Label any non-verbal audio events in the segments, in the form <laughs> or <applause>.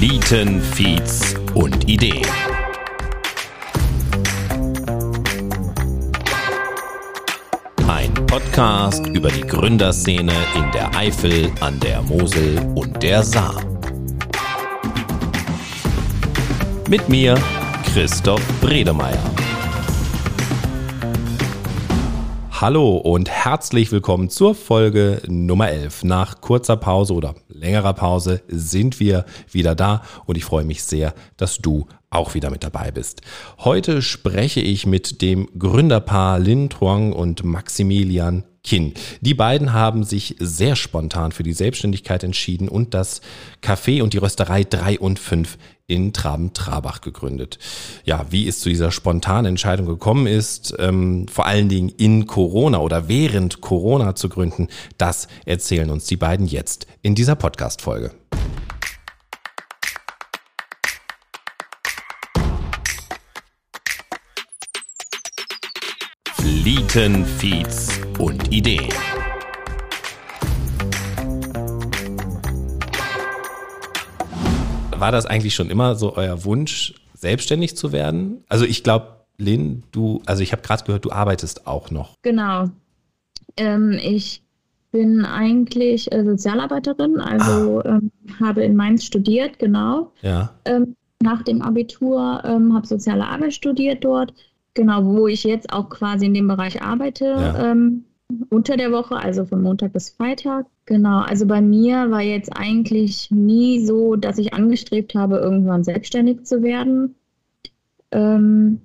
Eliten, Feeds und Ideen. Ein Podcast über die Gründerszene in der Eifel, an der Mosel und der Saar. Mit mir, Christoph Bredemeier. Hallo und herzlich willkommen zur Folge Nummer 11. Nach kurzer Pause oder längerer Pause sind wir wieder da und ich freue mich sehr, dass du auch wieder mit dabei bist. Heute spreche ich mit dem Gründerpaar Lin Truong und Maximilian Kin. Die beiden haben sich sehr spontan für die Selbstständigkeit entschieden und das Café und die Rösterei 3 und 5 in Traben-Trabach gegründet. Ja, wie es zu dieser spontanen Entscheidung gekommen ist, ähm, vor allen Dingen in Corona oder während Corona zu gründen, das erzählen uns die beiden jetzt in dieser Podcast-Folge. Flieten, Feeds und Ideen. War das eigentlich schon immer so euer Wunsch, selbstständig zu werden? Also ich glaube, Lynn, du, also ich habe gerade gehört, du arbeitest auch noch. Genau. Ähm, ich bin eigentlich äh, Sozialarbeiterin, also ah. ähm, habe in Mainz studiert, genau. Ja. Ähm, nach dem Abitur ähm, habe soziale Arbeit studiert dort, genau, wo ich jetzt auch quasi in dem Bereich arbeite. Ja. Unter der Woche, also von Montag bis Freitag. Genau, also bei mir war jetzt eigentlich nie so, dass ich angestrebt habe, irgendwann selbstständig zu werden. Ähm,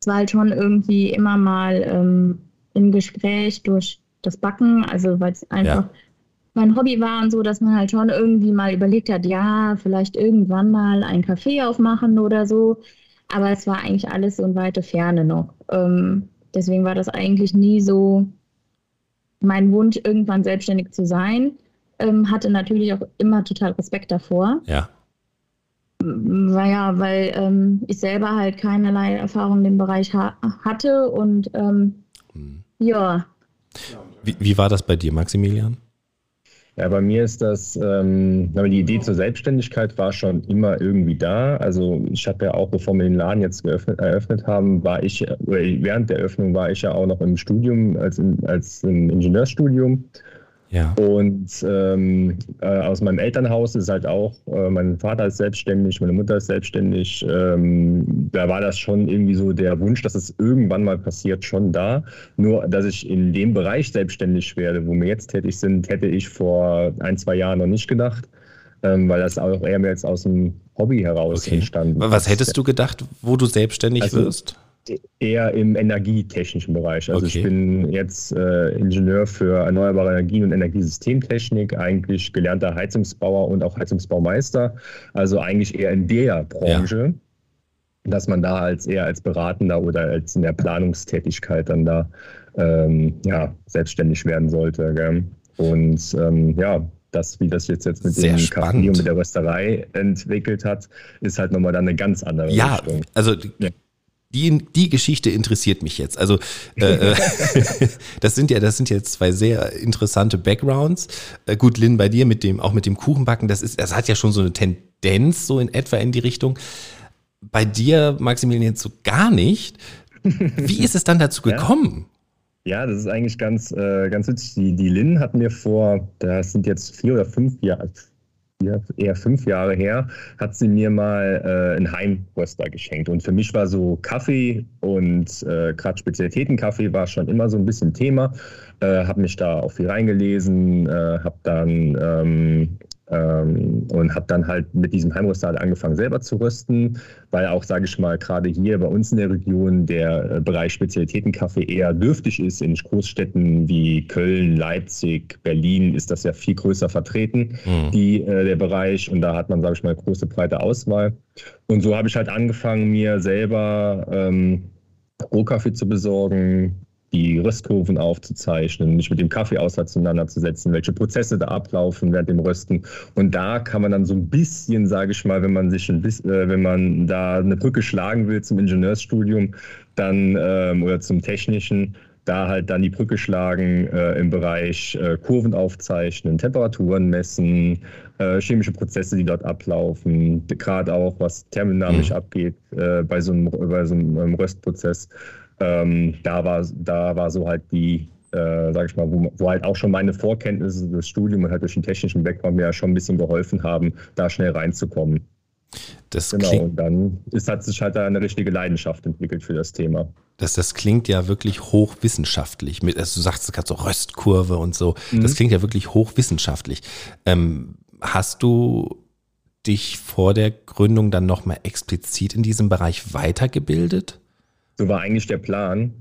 es war halt schon irgendwie immer mal ähm, im Gespräch durch das Backen, also weil es einfach ja. mein Hobby war und so, dass man halt schon irgendwie mal überlegt hat, ja, vielleicht irgendwann mal ein Café aufmachen oder so. Aber es war eigentlich alles so in weite Ferne noch. Ähm, deswegen war das eigentlich nie so mein Wunsch, irgendwann selbstständig zu sein. Ähm, hatte natürlich auch immer total Respekt davor. Ja. Weil ja, weil ähm, ich selber halt keinerlei Erfahrung in dem Bereich ha hatte und ähm, hm. ja. Wie, wie war das bei dir, Maximilian? Ja, bei mir ist das, ähm, die Idee zur Selbstständigkeit war schon immer irgendwie da. Also ich habe ja auch, bevor wir den Laden jetzt geöffnet, eröffnet haben, war ich, während der Eröffnung war ich ja auch noch im Studium, als, als im Ingenieursstudium. Ja. Und ähm, äh, aus meinem Elternhaus ist halt auch, äh, mein Vater ist selbstständig, meine Mutter ist selbstständig. Ähm, da war das schon irgendwie so der Wunsch, dass es irgendwann mal passiert, schon da. Nur, dass ich in dem Bereich selbstständig werde, wo wir jetzt tätig sind, hätte ich vor ein, zwei Jahren noch nicht gedacht, ähm, weil das auch eher mehr jetzt aus dem Hobby heraus okay. entstanden ist. Was hättest du gedacht, wo du selbstständig also, wirst? Eher im energietechnischen Bereich. Also okay. ich bin jetzt äh, Ingenieur für erneuerbare Energien und Energiesystemtechnik, eigentlich gelernter Heizungsbauer und auch Heizungsbaumeister. Also eigentlich eher in der Branche, ja. dass man da als eher als Beratender oder als in der Planungstätigkeit dann da ähm, ja, selbstständig werden sollte. Gell? Und ähm, ja, das, wie das jetzt, jetzt mit Sehr dem Café und mit der Rösterei entwickelt hat, ist halt nochmal dann eine ganz andere ja, Richtung. Also ja die, die Geschichte interessiert mich jetzt. Also äh, äh <laughs> das sind ja, das sind jetzt zwei sehr interessante Backgrounds. Äh, gut, Lynn, bei dir mit dem, auch mit dem Kuchenbacken, das ist, das hat ja schon so eine Tendenz so in etwa in die Richtung. Bei dir, Maximilian, jetzt so gar nicht. Wie ist es dann dazu <laughs> gekommen? Ja, das ist eigentlich ganz, äh, ganz witzig. Die, die Lynn hat mir vor, das sind jetzt vier oder fünf Jahre, eher fünf Jahre her, hat sie mir mal äh, einen Heimröster geschenkt. Und für mich war so Kaffee und äh, gerade Spezialitätenkaffee war schon immer so ein bisschen Thema. Äh, habe mich da auch viel reingelesen, äh, habe dann ähm, ähm, und habe dann halt mit diesem Heimröster halt angefangen selber zu rösten, weil auch, sage ich mal, gerade hier bei uns in der Region der äh, Bereich Spezialitätenkaffee eher dürftig ist. In Großstädten wie Köln, Leipzig, Berlin ist das ja viel größer vertreten, mhm. die, äh, der Bereich. Und da hat man, sage ich mal, große, breite Auswahl. Und so habe ich halt angefangen, mir selber ähm, Rohkaffee zu besorgen, die Röstkurven aufzuzeichnen, mich mit dem Kaffee auseinanderzusetzen, welche Prozesse da ablaufen während dem Rösten. Und da kann man dann so ein bisschen, sage ich mal, wenn man sich ein bisschen, äh, wenn man da eine Brücke schlagen will zum Ingenieursstudium, dann ähm, oder zum technischen, da halt dann die Brücke schlagen äh, im Bereich äh, Kurven aufzeichnen, Temperaturen messen, äh, chemische Prozesse, die dort ablaufen, gerade auch was thermodynamisch mhm. abgeht äh, bei so einem, bei so einem ähm, Röstprozess. Ähm, da, war, da war so halt die, äh, sag ich mal, wo, wo, halt auch schon meine Vorkenntnisse des Studiums und halt durch den technischen Background mir ja schon ein bisschen geholfen haben, da schnell reinzukommen. Das genau, klingt, und dann ist, hat sich halt eine richtige Leidenschaft entwickelt für das Thema. Das, das klingt ja wirklich hochwissenschaftlich. Mit, also du sagst gerade so Röstkurve und so. Mhm. Das klingt ja wirklich hochwissenschaftlich. Ähm, hast du dich vor der Gründung dann nochmal explizit in diesem Bereich weitergebildet? So war eigentlich der Plan,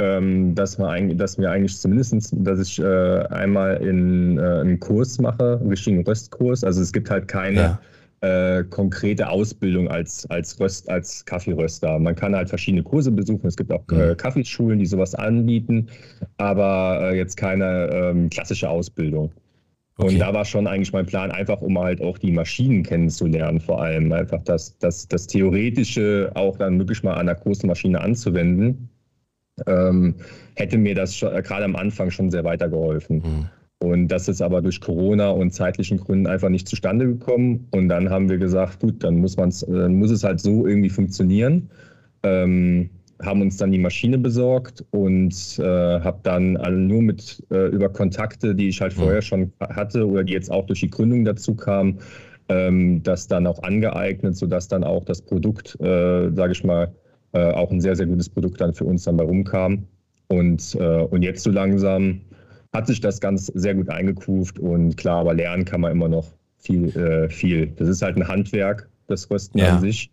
ähm, dass, wir eigentlich, dass wir eigentlich zumindest, dass ich äh, einmal in, äh, einen Kurs mache, einen richtigen Röstkurs. Also es gibt halt keine ja äh, konkrete Ausbildung als, als, Röst, als Kaffeeröster. Man kann halt verschiedene Kurse besuchen. Es gibt auch mhm. Kaffeeschulen, die sowas anbieten, aber äh, jetzt keine ähm, klassische Ausbildung. Okay. Und da war schon eigentlich mein Plan, einfach um halt auch die Maschinen kennenzulernen, vor allem einfach das, das, das Theoretische auch dann wirklich mal an der großen Maschine anzuwenden, ähm, hätte mir das schon, äh, gerade am Anfang schon sehr weitergeholfen. Mhm. Und das ist aber durch Corona und zeitlichen Gründen einfach nicht zustande gekommen. Und dann haben wir gesagt, gut, dann muss, man's, dann muss es halt so irgendwie funktionieren. Ähm, haben uns dann die Maschine besorgt und äh, habe dann nur mit äh, über Kontakte, die ich halt mhm. vorher schon hatte oder die jetzt auch durch die Gründung dazu kamen, ähm, das dann auch angeeignet, sodass dann auch das Produkt, äh, sage ich mal, äh, auch ein sehr, sehr gutes Produkt dann für uns dann bei rumkam. Und, äh, und jetzt so langsam hat sich das ganz sehr gut eingekuft und klar, aber lernen kann man immer noch viel, äh, viel. Das ist halt ein Handwerk, das Rösten ja. an sich.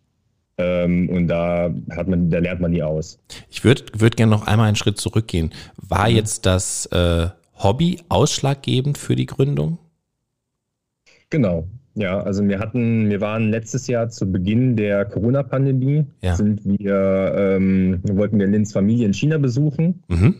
Ähm, und da hat man, da lernt man nie aus. Ich würde würd gerne noch einmal einen Schritt zurückgehen. War mhm. jetzt das äh, Hobby ausschlaggebend für die Gründung? Genau. Ja, also wir hatten, wir waren letztes Jahr zu Beginn der Corona-Pandemie, ja. sind wir, ähm, wollten wir Lins Familie in China besuchen. Mhm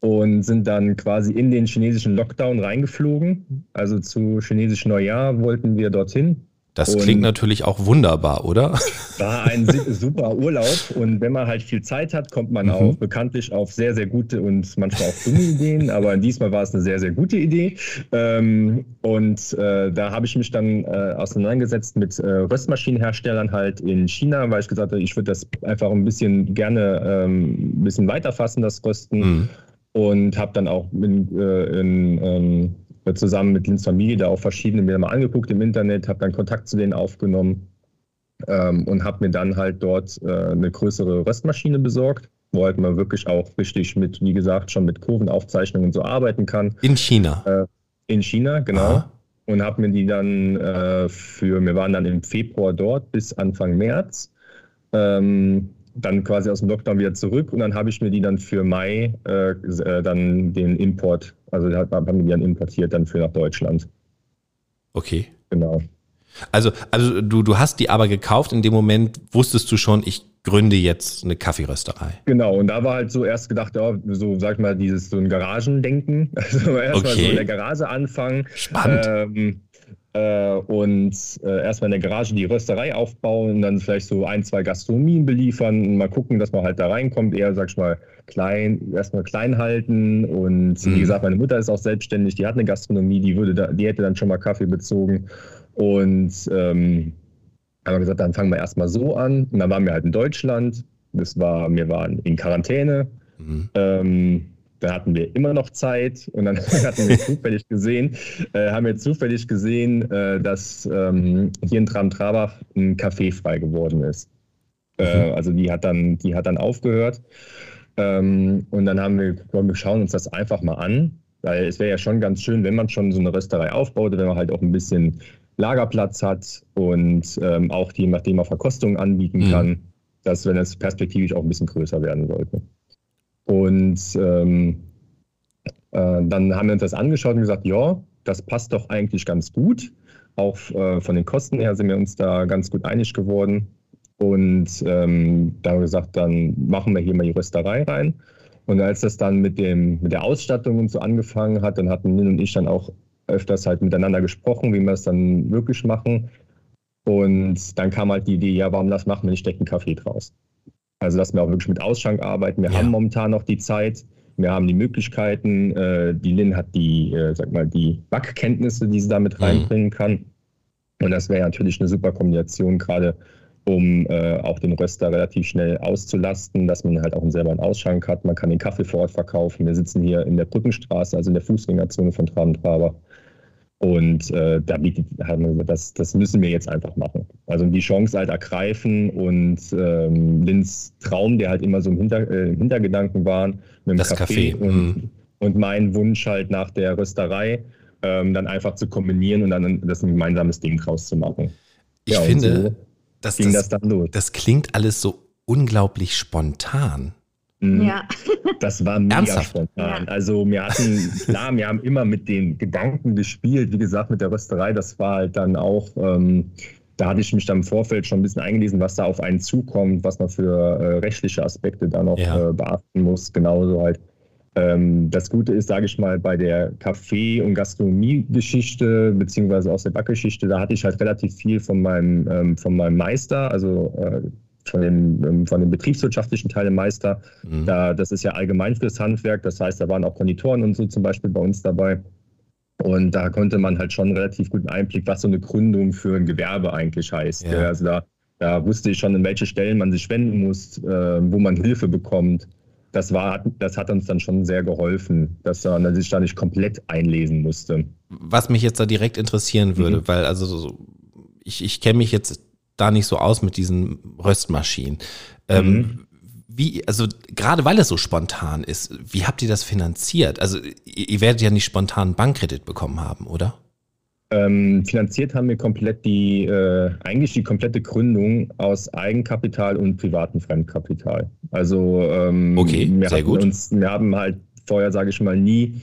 und sind dann quasi in den chinesischen Lockdown reingeflogen. Also zu chinesischen Neujahr wollten wir dorthin. Das und klingt natürlich auch wunderbar, oder? War ein super Urlaub und wenn man halt viel Zeit hat, kommt man mhm. auch bekanntlich auf sehr, sehr gute und manchmal auch dumme Ideen, aber diesmal war es eine sehr, sehr gute Idee. Ähm, und äh, da habe ich mich dann äh, auseinandergesetzt mit äh, Röstmaschinenherstellern halt in China, weil ich gesagt habe, ich würde das einfach ein bisschen gerne ähm, ein bisschen weiterfassen, das Rösten. Mhm und habe dann auch in, in, zusammen mit Lins Familie da auch verschiedene mir mal angeguckt im Internet, habe dann Kontakt zu denen aufgenommen ähm, und habe mir dann halt dort äh, eine größere Röstmaschine besorgt, wo halt man wirklich auch richtig mit, wie gesagt, schon mit Kurvenaufzeichnungen so arbeiten kann. In China? Äh, in China, genau. Aha. Und habe mir die dann äh, für, wir waren dann im Februar dort bis Anfang März. Ähm, dann quasi aus dem Lockdown wieder zurück und dann habe ich mir die dann für Mai äh, äh dann den Import, also haben wir die dann importiert dann für nach Deutschland. Okay. Genau. Also, also du, du hast die aber gekauft, in dem Moment wusstest du schon, ich gründe jetzt eine Kaffeerösterei. Genau, und da war halt so erst gedacht, ja, so sag ich mal, dieses so ein Garagendenken. <laughs> Also erstmal okay. so in der Garage anfangen. Spannend. Ähm, äh, und äh, erstmal in der Garage die Rösterei aufbauen und dann vielleicht so ein, zwei Gastronomien beliefern und mal gucken, dass man halt da reinkommt. Eher, sag ich mal, klein, erstmal klein halten. Und mhm. wie gesagt, meine Mutter ist auch selbstständig, die hat eine Gastronomie, die würde da, die hätte dann schon mal Kaffee bezogen. Und ähm, haben wir gesagt, dann fangen wir erstmal so an. Und dann waren wir halt in Deutschland. Das war, wir waren in Quarantäne. Mhm. Ähm, da hatten wir immer noch Zeit und dann <laughs> hatten wir zufällig gesehen, äh, haben wir zufällig gesehen, äh, dass ähm, hier in Tram-Trabach ein Café frei geworden ist. Äh, mhm. also die hat dann, die hat dann aufgehört. Ähm, und dann haben wir, wir schauen uns das einfach mal an, weil es wäre ja schon ganz schön, wenn man schon so eine Rösterei aufbaut, wenn man halt auch ein bisschen Lagerplatz hat und ähm, auch je nachdem auch Verkostungen anbieten mhm. kann, dass wenn es perspektivisch auch ein bisschen größer werden sollte. Und ähm, äh, dann haben wir uns das angeschaut und gesagt, ja, das passt doch eigentlich ganz gut. Auch äh, von den Kosten her sind wir uns da ganz gut einig geworden. Und ähm, da haben wir gesagt, dann machen wir hier mal die Rösterei rein. Und als das dann mit, dem, mit der Ausstattung und so angefangen hat, dann hatten Lin und ich dann auch öfters halt miteinander gesprochen, wie wir es dann wirklich machen. Und dann kam halt die Idee, ja, warum das machen wir nicht direkt Kaffee draus? Also, dass wir auch wirklich mit Ausschank arbeiten. Wir ja. haben momentan noch die Zeit. wir haben die Möglichkeiten, äh, die Lin hat die, äh, sag mal, die Backkenntnisse, die sie damit mhm. reinbringen kann. Und das wäre natürlich eine super Kombination, gerade um äh, auch den Röster relativ schnell auszulasten, dass man halt auch selber einen Ausschank hat. Man kann den Kaffee vor Ort verkaufen. Wir sitzen hier in der Brückenstraße, also in der Fußgängerzone von Trabentraber. Und äh, da bietet, das, das müssen wir jetzt einfach machen. Also die Chance halt ergreifen und ähm, Lins Traum, der halt immer so im Hinter, äh, Hintergedanken war, mit dem das Café, Café. Und, mhm. und mein Wunsch halt nach der Rösterei, ähm, dann einfach zu kombinieren und dann das ein gemeinsames Ding draus zu machen. Ich ja, finde, so das, ging das, das, dann los. das klingt alles so unglaublich spontan. Ja. Das war mega Ernsthaft? spontan. Ja. Also wir hatten, klar, wir haben immer mit den Gedanken gespielt, wie gesagt, mit der Rösterei, das war halt dann auch, ähm, da hatte ich mich dann im Vorfeld schon ein bisschen eingelesen, was da auf einen zukommt, was man für äh, rechtliche Aspekte da noch ja. äh, beachten muss. Genauso halt. Ähm, das Gute ist, sage ich mal, bei der Kaffee- und Gastronomie-Geschichte, beziehungsweise aus der Backgeschichte, da hatte ich halt relativ viel von meinem, ähm, von meinem Meister, also äh, von dem, ähm, von dem betriebswirtschaftlichen Teil im Meister. Mhm. Da, das ist ja allgemein fürs Handwerk. Das heißt, da waren auch Konditoren und so zum Beispiel bei uns dabei. Und da konnte man halt schon einen relativ guten Einblick, was so eine Gründung für ein Gewerbe eigentlich heißt. Ja. Also da, da wusste ich schon, in welche Stellen man sich wenden muss, äh, wo man Hilfe bekommt. Das, war, das hat uns dann schon sehr geholfen, dass man sich da nicht komplett einlesen musste. Was mich jetzt da direkt interessieren würde, mhm. weil also ich, ich kenne mich jetzt da nicht so aus mit diesen Röstmaschinen. Ähm, mhm. Wie, also gerade weil es so spontan ist, wie habt ihr das finanziert? Also ihr, ihr werdet ja nicht spontan einen Bankkredit bekommen haben, oder? Ähm, finanziert haben wir komplett die, äh, eigentlich die komplette Gründung aus Eigenkapital und privatem Fremdkapital. Also ähm, okay, wir sehr gut. Uns, wir haben halt vorher, sage ich mal, nie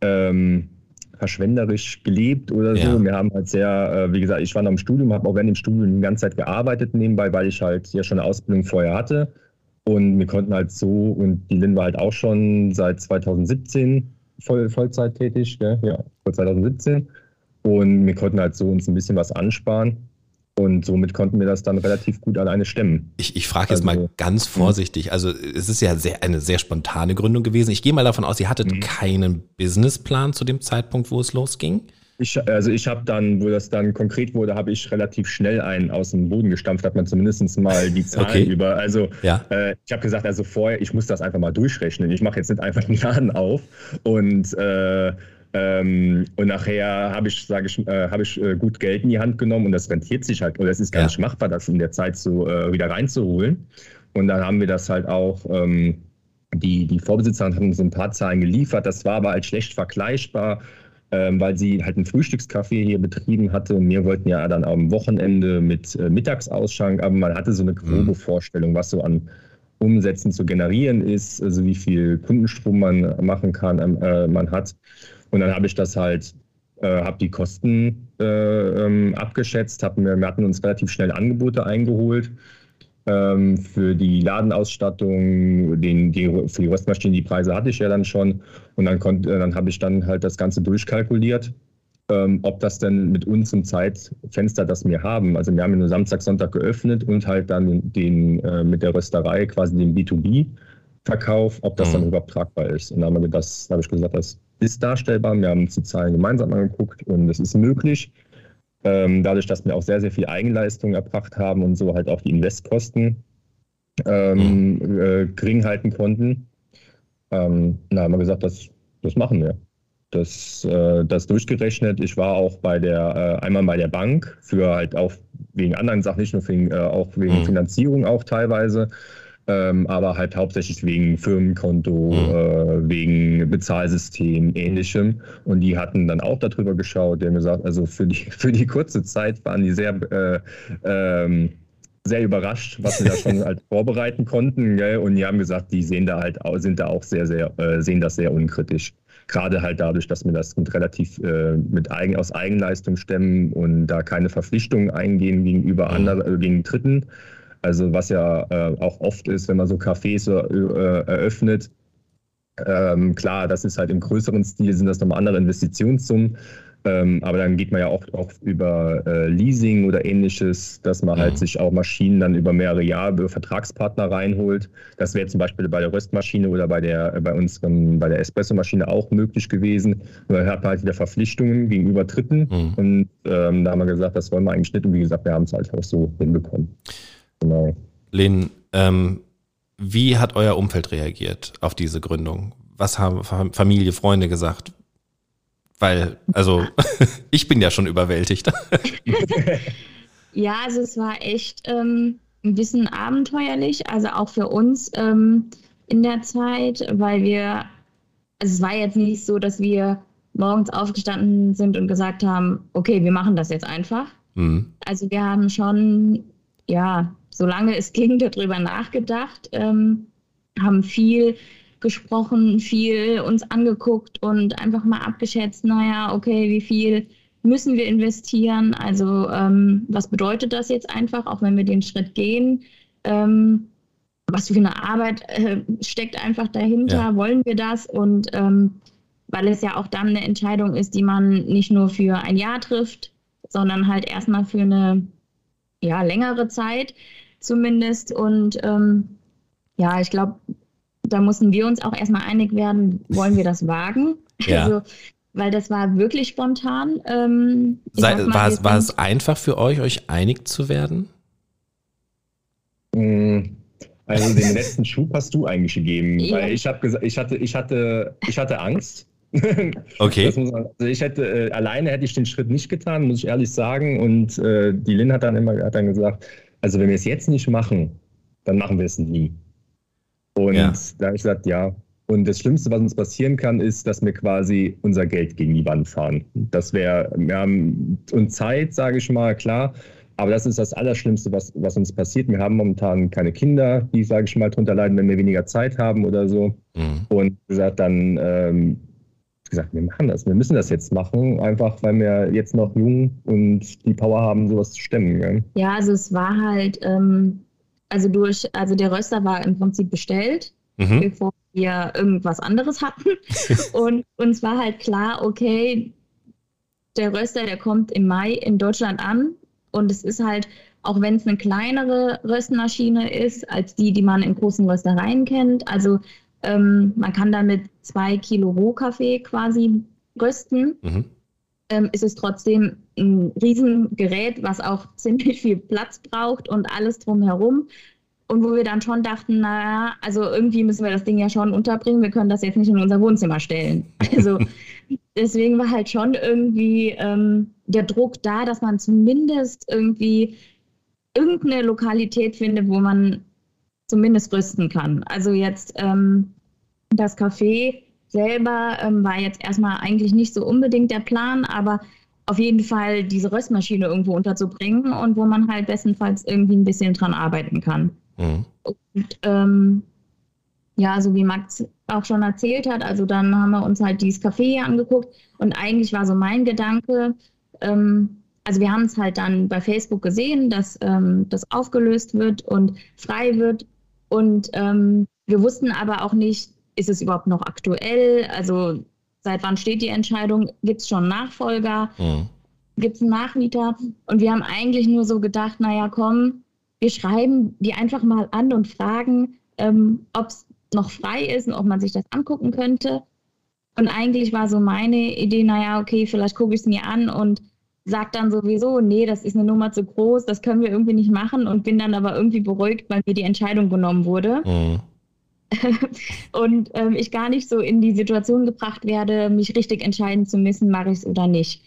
ähm, verschwenderisch gelebt oder so. Ja. Wir haben halt sehr, äh, wie gesagt, ich war noch im Studium, habe auch während dem Studium die ganze Zeit gearbeitet nebenbei, weil ich halt ja schon eine Ausbildung vorher hatte. Und wir konnten halt so, und die Lin war halt auch schon seit 2017 voll, Vollzeit tätig, gell? ja, vor 2017. Und wir konnten halt so uns ein bisschen was ansparen. Und somit konnten wir das dann relativ gut alleine stemmen. Ich, ich frage jetzt also, mal ganz hm. vorsichtig. Also es ist ja sehr, eine sehr spontane Gründung gewesen. Ich gehe mal davon aus, ihr hattet mhm. keinen Businessplan zu dem Zeitpunkt, wo es losging. Ich, also ich habe dann, wo das dann konkret wurde, habe ich relativ schnell einen aus dem Boden gestampft, hat man zumindest mal die <laughs> Zahlen okay. über. Also ja. äh, ich habe gesagt, also vorher, ich muss das einfach mal durchrechnen. Ich mache jetzt nicht einfach einen Laden auf und äh, ähm, und nachher habe ich, sage ich, äh, habe ich äh, gut Geld in die Hand genommen und das rentiert sich halt, oder es ist gar ja. nicht machbar, das in der Zeit so äh, wieder reinzuholen. Und dann haben wir das halt auch, ähm, die, die Vorbesitzer haben uns ein paar Zahlen geliefert, das war aber halt schlecht vergleichbar. Ähm, weil sie halt einen Frühstückscafé hier betrieben hatte und wir wollten ja dann am Wochenende mit äh, Mittagsausschank, aber man hatte so eine grobe mhm. Vorstellung, was so an Umsätzen zu generieren ist, also wie viel Kundenstrom man machen kann, ähm, äh, man hat. Und dann habe ich das halt, äh, habe die Kosten äh, ähm, abgeschätzt, hab, wir, wir hatten uns relativ schnell Angebote eingeholt ähm, für die Ladenausstattung, den, die, für die Röstmaschinen, die Preise hatte ich ja dann schon. Und dann, konnte, dann habe ich dann halt das Ganze durchkalkuliert. Ähm, ob das denn mit uns im Zeitfenster, das wir haben. Also wir haben nur Samstag, Sonntag geöffnet und halt dann den, äh, mit der Rösterei quasi den B2B-Verkauf, ob das mhm. dann überhaupt tragbar ist. Und dann habe ich, hab ich gesagt, das ist darstellbar. Wir haben uns die Zahlen gemeinsam angeguckt und es ist möglich. Ähm, dadurch, dass wir auch sehr, sehr viel Eigenleistung erbracht haben und so halt auch die Investkosten ähm, mhm. äh, gering halten konnten. Ähm, da haben wir gesagt, das, das machen wir. Das, äh, das durchgerechnet. Ich war auch bei der, äh, einmal bei der Bank für halt auch wegen anderen Sachen, nicht nur für, äh, auch wegen mhm. Finanzierung auch teilweise ähm, aber halt hauptsächlich wegen Firmenkonto, mhm. äh, wegen Bezahlsystem, ähnlichem. Und die hatten dann auch darüber geschaut, die haben gesagt, also für die, <laughs> für die kurze Zeit waren die sehr, äh, ähm, sehr überrascht, was wir da schon <laughs> halt vorbereiten konnten. Gell? Und die haben gesagt, die sehen da halt sind da auch sehr, sehr, äh, sehen das sehr unkritisch. Gerade halt dadurch, dass wir das mit relativ äh, mit eigen, aus Eigenleistung stemmen und da keine Verpflichtungen eingehen gegenüber mhm. anderen, äh, gegen Dritten. Also was ja äh, auch oft ist, wenn man so Cafés äh, eröffnet. Ähm, klar, das ist halt im größeren Stil, sind das nochmal andere Investitionssummen. Ähm, aber dann geht man ja oft auch über äh, Leasing oder ähnliches, dass man halt mhm. halt sich auch Maschinen dann über mehrere Jahre über Vertragspartner reinholt. Das wäre zum Beispiel bei der Röstmaschine oder bei der äh, bei uns ähm, bei der Espresso-Maschine auch möglich gewesen. Dann hat man halt wieder Verpflichtungen gegenüber Dritten. Mhm. Und ähm, da haben wir gesagt, das wollen wir eigentlich nicht. Und wie gesagt, wir haben es halt auch so hinbekommen. Genau. Len, ähm, wie hat euer Umfeld reagiert auf diese Gründung? Was haben Familie, Freunde gesagt? Weil, also, <laughs> ich bin ja schon überwältigt. <laughs> ja, also es war echt ähm, ein bisschen abenteuerlich, also auch für uns ähm, in der Zeit, weil wir, also es war jetzt nicht so, dass wir morgens aufgestanden sind und gesagt haben, okay, wir machen das jetzt einfach. Mhm. Also wir haben schon, ja, solange es ging, darüber nachgedacht, ähm, haben viel gesprochen, viel uns angeguckt und einfach mal abgeschätzt, naja, okay, wie viel müssen wir investieren? Also ähm, was bedeutet das jetzt einfach, auch wenn wir den Schritt gehen? Ähm, was für eine Arbeit äh, steckt einfach dahinter? Ja. Wollen wir das? Und ähm, weil es ja auch dann eine Entscheidung ist, die man nicht nur für ein Jahr trifft, sondern halt erstmal für eine ja, längere Zeit zumindest. Und ähm, ja, ich glaube, da mussten wir uns auch erstmal einig werden, wollen wir das wagen? <laughs> Ja. Also, weil das war wirklich spontan. Ähm, Sei, mal, war, war es einfach für euch, euch einig zu werden? Mm, also den <laughs> letzten Schub hast du eigentlich gegeben, ja. weil ich habe gesagt, ich hatte, ich hatte, ich hatte Angst. <laughs> Okay. Man, also ich hätte äh, alleine hätte ich den Schritt nicht getan, muss ich ehrlich sagen. Und äh, die Lynn hat dann immer hat dann gesagt, also wenn wir es jetzt nicht machen, dann machen wir es nie. Und ja. da habe ich gesagt, ja. Und das Schlimmste, was uns passieren kann, ist, dass wir quasi unser Geld gegen die Wand fahren. Das wäre, wir haben und Zeit, sage ich mal, klar. Aber das ist das Allerschlimmste, was, was uns passiert. Wir haben momentan keine Kinder, die, sage ich mal, darunter leiden, wenn wir weniger Zeit haben oder so. Mhm. Und gesagt, dann ähm, gesagt, wir machen das, wir müssen das jetzt machen, einfach weil wir jetzt noch jung und die Power haben, sowas zu stemmen. Ja, ja also es war halt, ähm, also durch, also der Röster war im Prinzip bestellt, mhm. bevor wir irgendwas anderes hatten. <laughs> und uns war halt klar, okay, der Röster, der kommt im Mai in Deutschland an. Und es ist halt, auch wenn es eine kleinere Röstmaschine ist, als die, die man in großen Röstereien kennt. Also ähm, man kann damit zwei Kilo Rohkaffee quasi rösten. Mhm. Ähm, ist es trotzdem ein Riesengerät, was auch <laughs> ziemlich viel Platz braucht und alles drumherum. Und wo wir dann schon dachten, naja, also irgendwie müssen wir das Ding ja schon unterbringen. Wir können das jetzt nicht in unser Wohnzimmer stellen. <laughs> Also deswegen war halt schon irgendwie ähm, der Druck da, dass man zumindest irgendwie irgendeine Lokalität findet, wo man zumindest rüsten kann. Also jetzt ähm, das Café selber ähm, war jetzt erstmal eigentlich nicht so unbedingt der Plan, aber auf jeden Fall diese Röstmaschine irgendwo unterzubringen und wo man halt bestenfalls irgendwie ein bisschen dran arbeiten kann. Mhm. Und ähm, ja, so wie Max auch schon erzählt hat, also dann haben wir uns halt dieses Café hier angeguckt und eigentlich war so mein Gedanke, ähm, also wir haben es halt dann bei Facebook gesehen, dass ähm, das aufgelöst wird und frei wird und ähm, wir wussten aber auch nicht, ist es überhaupt noch aktuell? Also seit wann steht die Entscheidung? Gibt es schon Nachfolger? Mhm. Gibt es einen Nachmieter? Und wir haben eigentlich nur so gedacht, naja, komm, wir schreiben die einfach mal an und fragen, ähm, ob es noch frei ist und ob man sich das angucken könnte. Und eigentlich war so meine Idee, naja, okay, vielleicht gucke ich es mir an und sage dann sowieso, nee, das ist eine Nummer zu groß, das können wir irgendwie nicht machen und bin dann aber irgendwie beruhigt, weil mir die Entscheidung genommen wurde. Mhm. <laughs> und ähm, ich gar nicht so in die Situation gebracht werde, mich richtig entscheiden zu müssen, mache ich es oder nicht.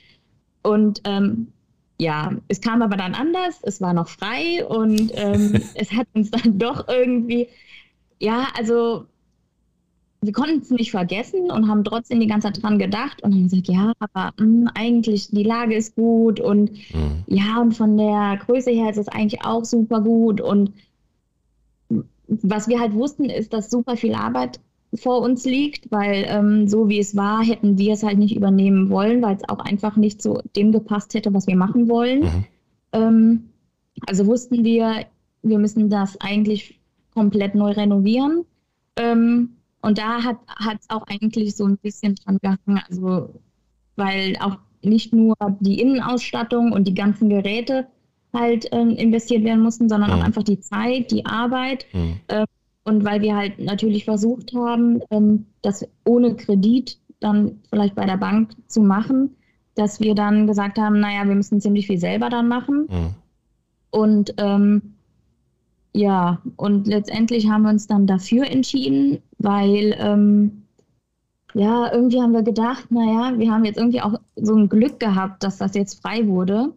Und ähm, ja, es kam aber dann anders, es war noch frei und ähm, <laughs> es hat uns dann doch irgendwie, ja, also wir konnten es nicht vergessen und haben trotzdem die ganze Zeit dran gedacht und haben gesagt, ja, aber mh, hm, eigentlich die Lage ist gut und mhm. ja, und von der Größe her ist es eigentlich auch super gut und was wir halt wussten, ist, dass super viel Arbeit vor uns liegt, weil ähm, so wie es war, hätten wir es halt nicht übernehmen wollen, weil es auch einfach nicht zu dem gepasst hätte, was wir machen wollen. Mhm. Ähm, also wussten wir, wir müssen das eigentlich komplett neu renovieren. Ähm, und da hat es auch eigentlich so ein bisschen dran gehangen, also weil auch nicht nur die Innenausstattung und die ganzen Geräte halt äh, investiert werden mussten, sondern mhm. auch einfach die Zeit, die Arbeit. Mhm. Äh, und weil wir halt natürlich versucht haben, ähm, das ohne Kredit dann vielleicht bei der Bank zu machen, dass wir dann gesagt haben, naja, wir müssen ziemlich viel selber dann machen. Mhm. Und ähm, ja, und letztendlich haben wir uns dann dafür entschieden, weil ähm, ja, irgendwie haben wir gedacht, naja, wir haben jetzt irgendwie auch so ein Glück gehabt, dass das jetzt frei wurde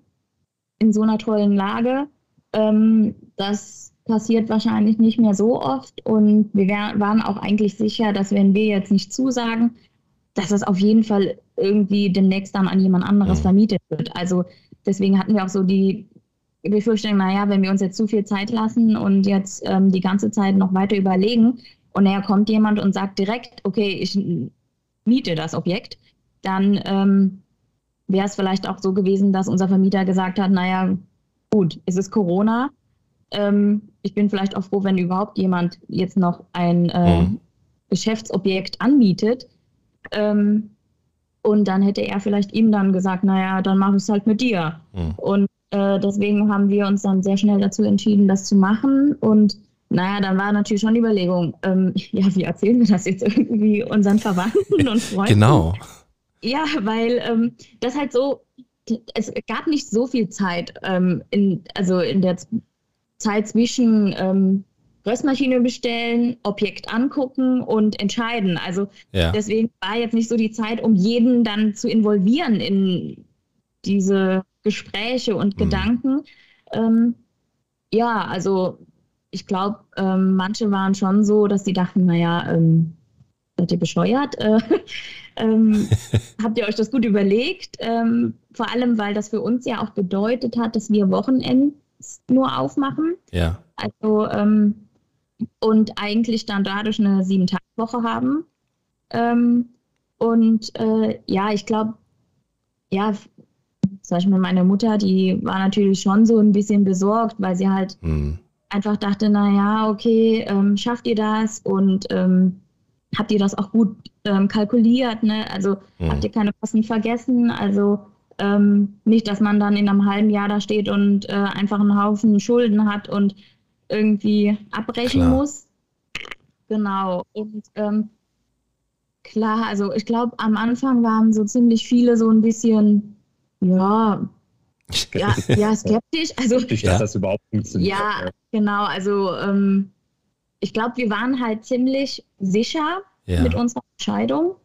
in so einer tollen Lage. Ähm, das passiert wahrscheinlich nicht mehr so oft und wir waren auch eigentlich sicher, dass wenn wir jetzt nicht zusagen, dass es auf jeden Fall irgendwie demnächst dann an jemand anderes vermietet wird. Also deswegen hatten wir auch so die Befürchtung, naja, wenn wir uns jetzt zu viel Zeit lassen und jetzt ähm, die ganze Zeit noch weiter überlegen und nachher kommt jemand und sagt direkt, okay, ich miete das Objekt, dann ähm, wäre es vielleicht auch so gewesen, dass unser Vermieter gesagt hat, naja, gut, es ist Corona. Ähm, ich bin vielleicht auch froh, wenn überhaupt jemand jetzt noch ein äh, mhm. Geschäftsobjekt anmietet. Ähm, und dann hätte er vielleicht ihm dann gesagt, naja, dann mache ich es halt mit dir. Mhm. Und äh, deswegen haben wir uns dann sehr schnell dazu entschieden, das zu machen. Und naja, dann war natürlich schon die Überlegung, ähm, <laughs> ja, wie erzählen wir das jetzt irgendwie unseren Verwandten und Freunden? Genau. Ja, weil ähm, das halt so, es gab nicht so viel Zeit, ähm, in, also in der Zeit zwischen ähm, Röstmaschine bestellen, Objekt angucken und entscheiden. Also ja. deswegen war jetzt nicht so die Zeit, um jeden dann zu involvieren in diese Gespräche und mhm. Gedanken. Ähm, ja, also ich glaube, ähm, manche waren schon so, dass sie dachten, naja, ähm, seid ihr bescheuert? Äh, <laughs> ähm, <laughs> habt ihr euch das gut überlegt? Ähm, vor allem, weil das für uns ja auch bedeutet hat, dass wir Wochenends nur aufmachen. Ja. Also ähm, und eigentlich dann dadurch eine Sieben-Tage-Woche haben. Ähm, und äh, ja, ich glaube, ja, zum Beispiel meine Mutter, die war natürlich schon so ein bisschen besorgt, weil sie halt mhm. einfach dachte, naja, okay, ähm, schafft ihr das und ähm, habt ihr das auch gut ähm, kalkuliert, ne? Also mhm. habt ihr keine Kosten vergessen? Also ähm, nicht, dass man dann in einem halben Jahr da steht und äh, einfach einen Haufen Schulden hat und irgendwie abbrechen klar. muss. Genau. Und ähm, klar, also ich glaube, am Anfang waren so ziemlich viele so ein bisschen, ja, ja, ja skeptisch. Also, skeptisch, dass das überhaupt funktioniert. Ja, genau. Also ähm, ich glaube, wir waren halt ziemlich sicher ja. mit unserer Entscheidung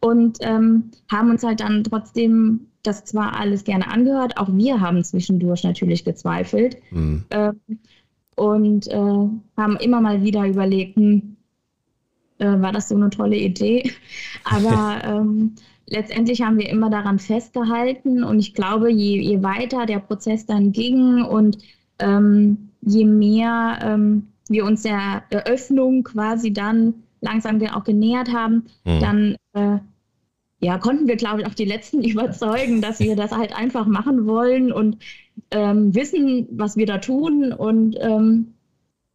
und ähm, haben uns halt dann trotzdem das zwar alles gerne angehört, auch wir haben zwischendurch natürlich gezweifelt. Mhm. Ähm, und äh, haben immer mal wieder überlegt, hm, äh, war das so eine tolle Idee? <laughs> Aber <laughs> ähm, letztendlich haben wir immer daran festgehalten und ich glaube, je, je weiter der Prozess dann ging und ähm, je mehr ähm, wir uns der Eröffnung quasi dann langsam auch genähert haben, mhm. dann äh, ja, konnten wir, glaube ich, auch die Letzten <laughs> überzeugen, dass wir das halt einfach machen wollen und ähm, wissen, was wir da tun. Und ähm,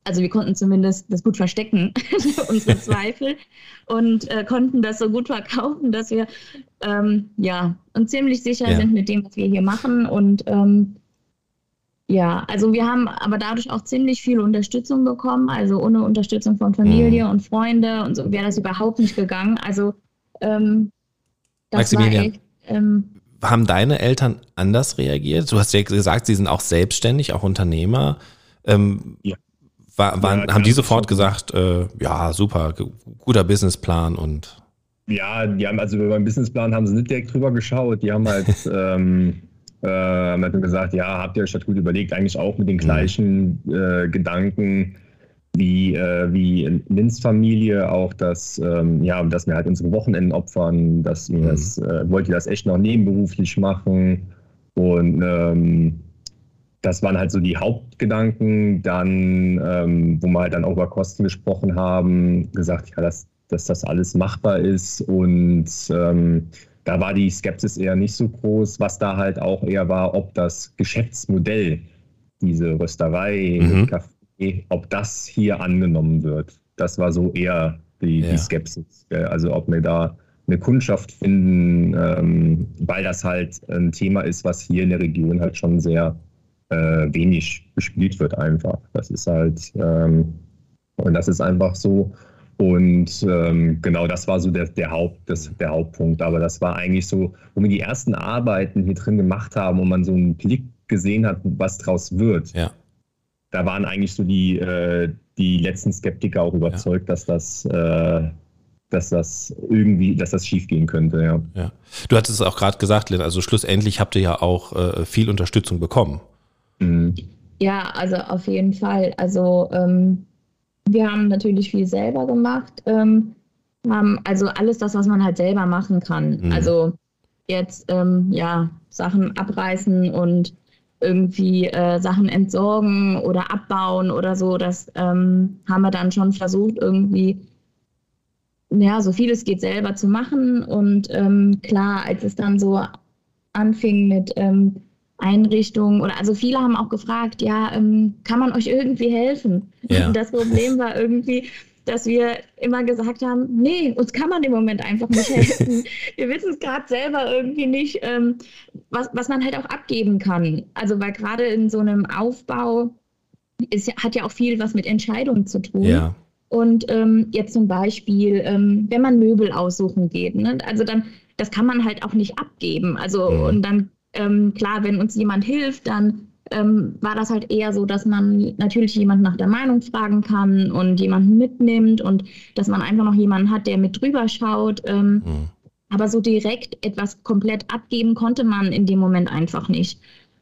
also wir konnten zumindest das gut verstecken, <laughs> unsere <laughs> Zweifel, und äh, konnten das so gut verkaufen, dass wir ähm, ja uns ziemlich sicher ja. sind mit dem, was wir hier machen. Und ähm, ja, also wir haben aber dadurch auch ziemlich viel Unterstützung bekommen. Also ohne Unterstützung von Familie mhm. und Freunde und so wäre das überhaupt nicht gegangen. Also ähm, das Maximilian, echt, ähm, haben deine Eltern anders reagiert? Du hast ja gesagt, sie sind auch selbstständig, auch Unternehmer. Ähm, ja. War, waren, ja, haben die sofort gesagt, äh, ja, super, guter Businessplan und ja, die haben also über meinen Businessplan haben sie nicht direkt drüber geschaut. Die haben halt, <laughs> ähm, äh, haben halt gesagt, ja, habt ihr euch das gut überlegt, eigentlich auch mit den mhm. gleichen äh, Gedanken wie, äh, wie Lins Familie auch, dass, ähm, ja, dass wir halt unsere Wochenenden opfern, dass wir mhm. das, äh, wollt ihr das echt noch nebenberuflich machen und ähm, das waren halt so die Hauptgedanken. Dann, ähm, wo wir halt dann auch über Kosten gesprochen haben, gesagt, ja, dass, dass das alles machbar ist und ähm, da war die Skepsis eher nicht so groß, was da halt auch eher war, ob das Geschäftsmodell, diese Rösterei, mhm. Café, ob das hier angenommen wird. Das war so eher die, ja. die Skepsis. Also ob wir da eine Kundschaft finden, ähm, weil das halt ein Thema ist, was hier in der Region halt schon sehr äh, wenig gespielt wird einfach. Das ist halt, ähm, und das ist einfach so. Und ähm, genau das war so der, der, Haupt, das, der Hauptpunkt. Aber das war eigentlich so, wo wir die ersten Arbeiten hier drin gemacht haben und man so einen Blick gesehen hat, was draus wird. Ja. Da waren eigentlich so die, äh, die letzten Skeptiker auch überzeugt, ja. dass das äh, dass das irgendwie, dass das schiefgehen könnte, ja. ja. Du hattest es auch gerade gesagt, Lynn, also schlussendlich habt ihr ja auch äh, viel Unterstützung bekommen. Mhm. Ja, also auf jeden Fall. Also ähm, wir haben natürlich viel selber gemacht, ähm, haben also alles das, was man halt selber machen kann. Mhm. Also jetzt ähm, ja Sachen abreißen und irgendwie äh, Sachen entsorgen oder abbauen oder so. Das ähm, haben wir dann schon versucht irgendwie ja, so vieles geht selber zu machen. Und ähm, klar, als es dann so anfing mit ähm, Einrichtungen oder also viele haben auch gefragt, ja, ähm, kann man euch irgendwie helfen? Ja. Das Problem war irgendwie, dass wir immer gesagt haben, nee, uns kann man im Moment einfach nicht helfen. <laughs> wir wissen es gerade selber irgendwie nicht, ähm, was, was man halt auch abgeben kann. Also weil gerade in so einem Aufbau ist, hat ja auch viel was mit Entscheidungen zu tun. Ja. Und ähm, jetzt zum Beispiel, ähm, wenn man Möbel aussuchen geht, ne? also dann, das kann man halt auch nicht abgeben. Also mhm. und dann ähm, klar, wenn uns jemand hilft, dann ähm, war das halt eher so, dass man natürlich jemand nach der Meinung fragen kann und jemanden mitnimmt und dass man einfach noch jemanden hat, der mit drüber schaut. Ähm, mhm. Aber so direkt etwas komplett abgeben konnte man in dem Moment einfach nicht.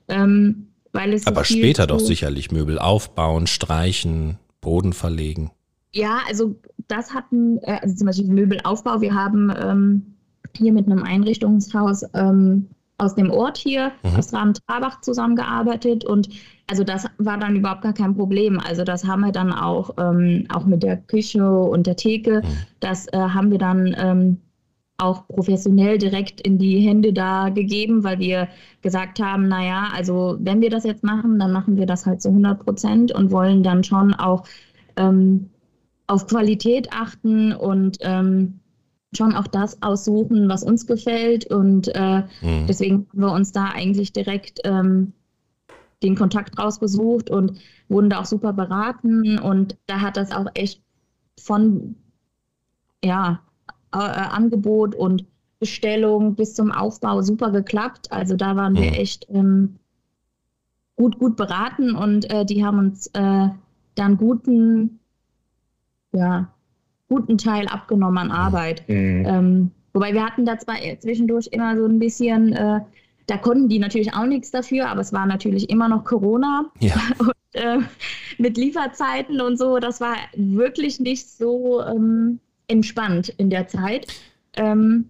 Ähm, weil es Aber später doch sicherlich Möbel aufbauen, streichen, Boden verlegen. Ja, also das hatten, äh, also zum Beispiel Möbelaufbau. Wir haben ähm, hier mit einem Einrichtungshaus ähm, aus dem Ort hier, mhm. aus Rahmen-Trabach zusammengearbeitet und also das war dann überhaupt gar kein Problem. Also das haben wir dann auch, ähm, auch mit der Küche und der Theke, mhm. das äh, haben wir dann ähm, auch professionell direkt in die Hände da gegeben, weil wir gesagt haben, naja, also wenn wir das jetzt machen, dann machen wir das halt zu 100 Prozent und wollen dann schon auch ähm, auf Qualität achten und ähm, schon auch das aussuchen, was uns gefällt. Und äh, mhm. deswegen haben wir uns da eigentlich direkt ähm, den Kontakt rausgesucht und wurden da auch super beraten. Und da hat das auch echt von ja, äh, Angebot und Bestellung bis zum Aufbau super geklappt. Also da waren mhm. wir echt ähm, gut, gut beraten und äh, die haben uns äh, dann guten ja, guten Teil abgenommen an Arbeit. Mhm. Ähm, wobei wir hatten da zwar zwischendurch immer so ein bisschen, äh, da konnten die natürlich auch nichts dafür, aber es war natürlich immer noch Corona. Ja. <laughs> Und, äh, mit Lieferzeiten und so, das war wirklich nicht so ähm, entspannt in der Zeit. Ähm,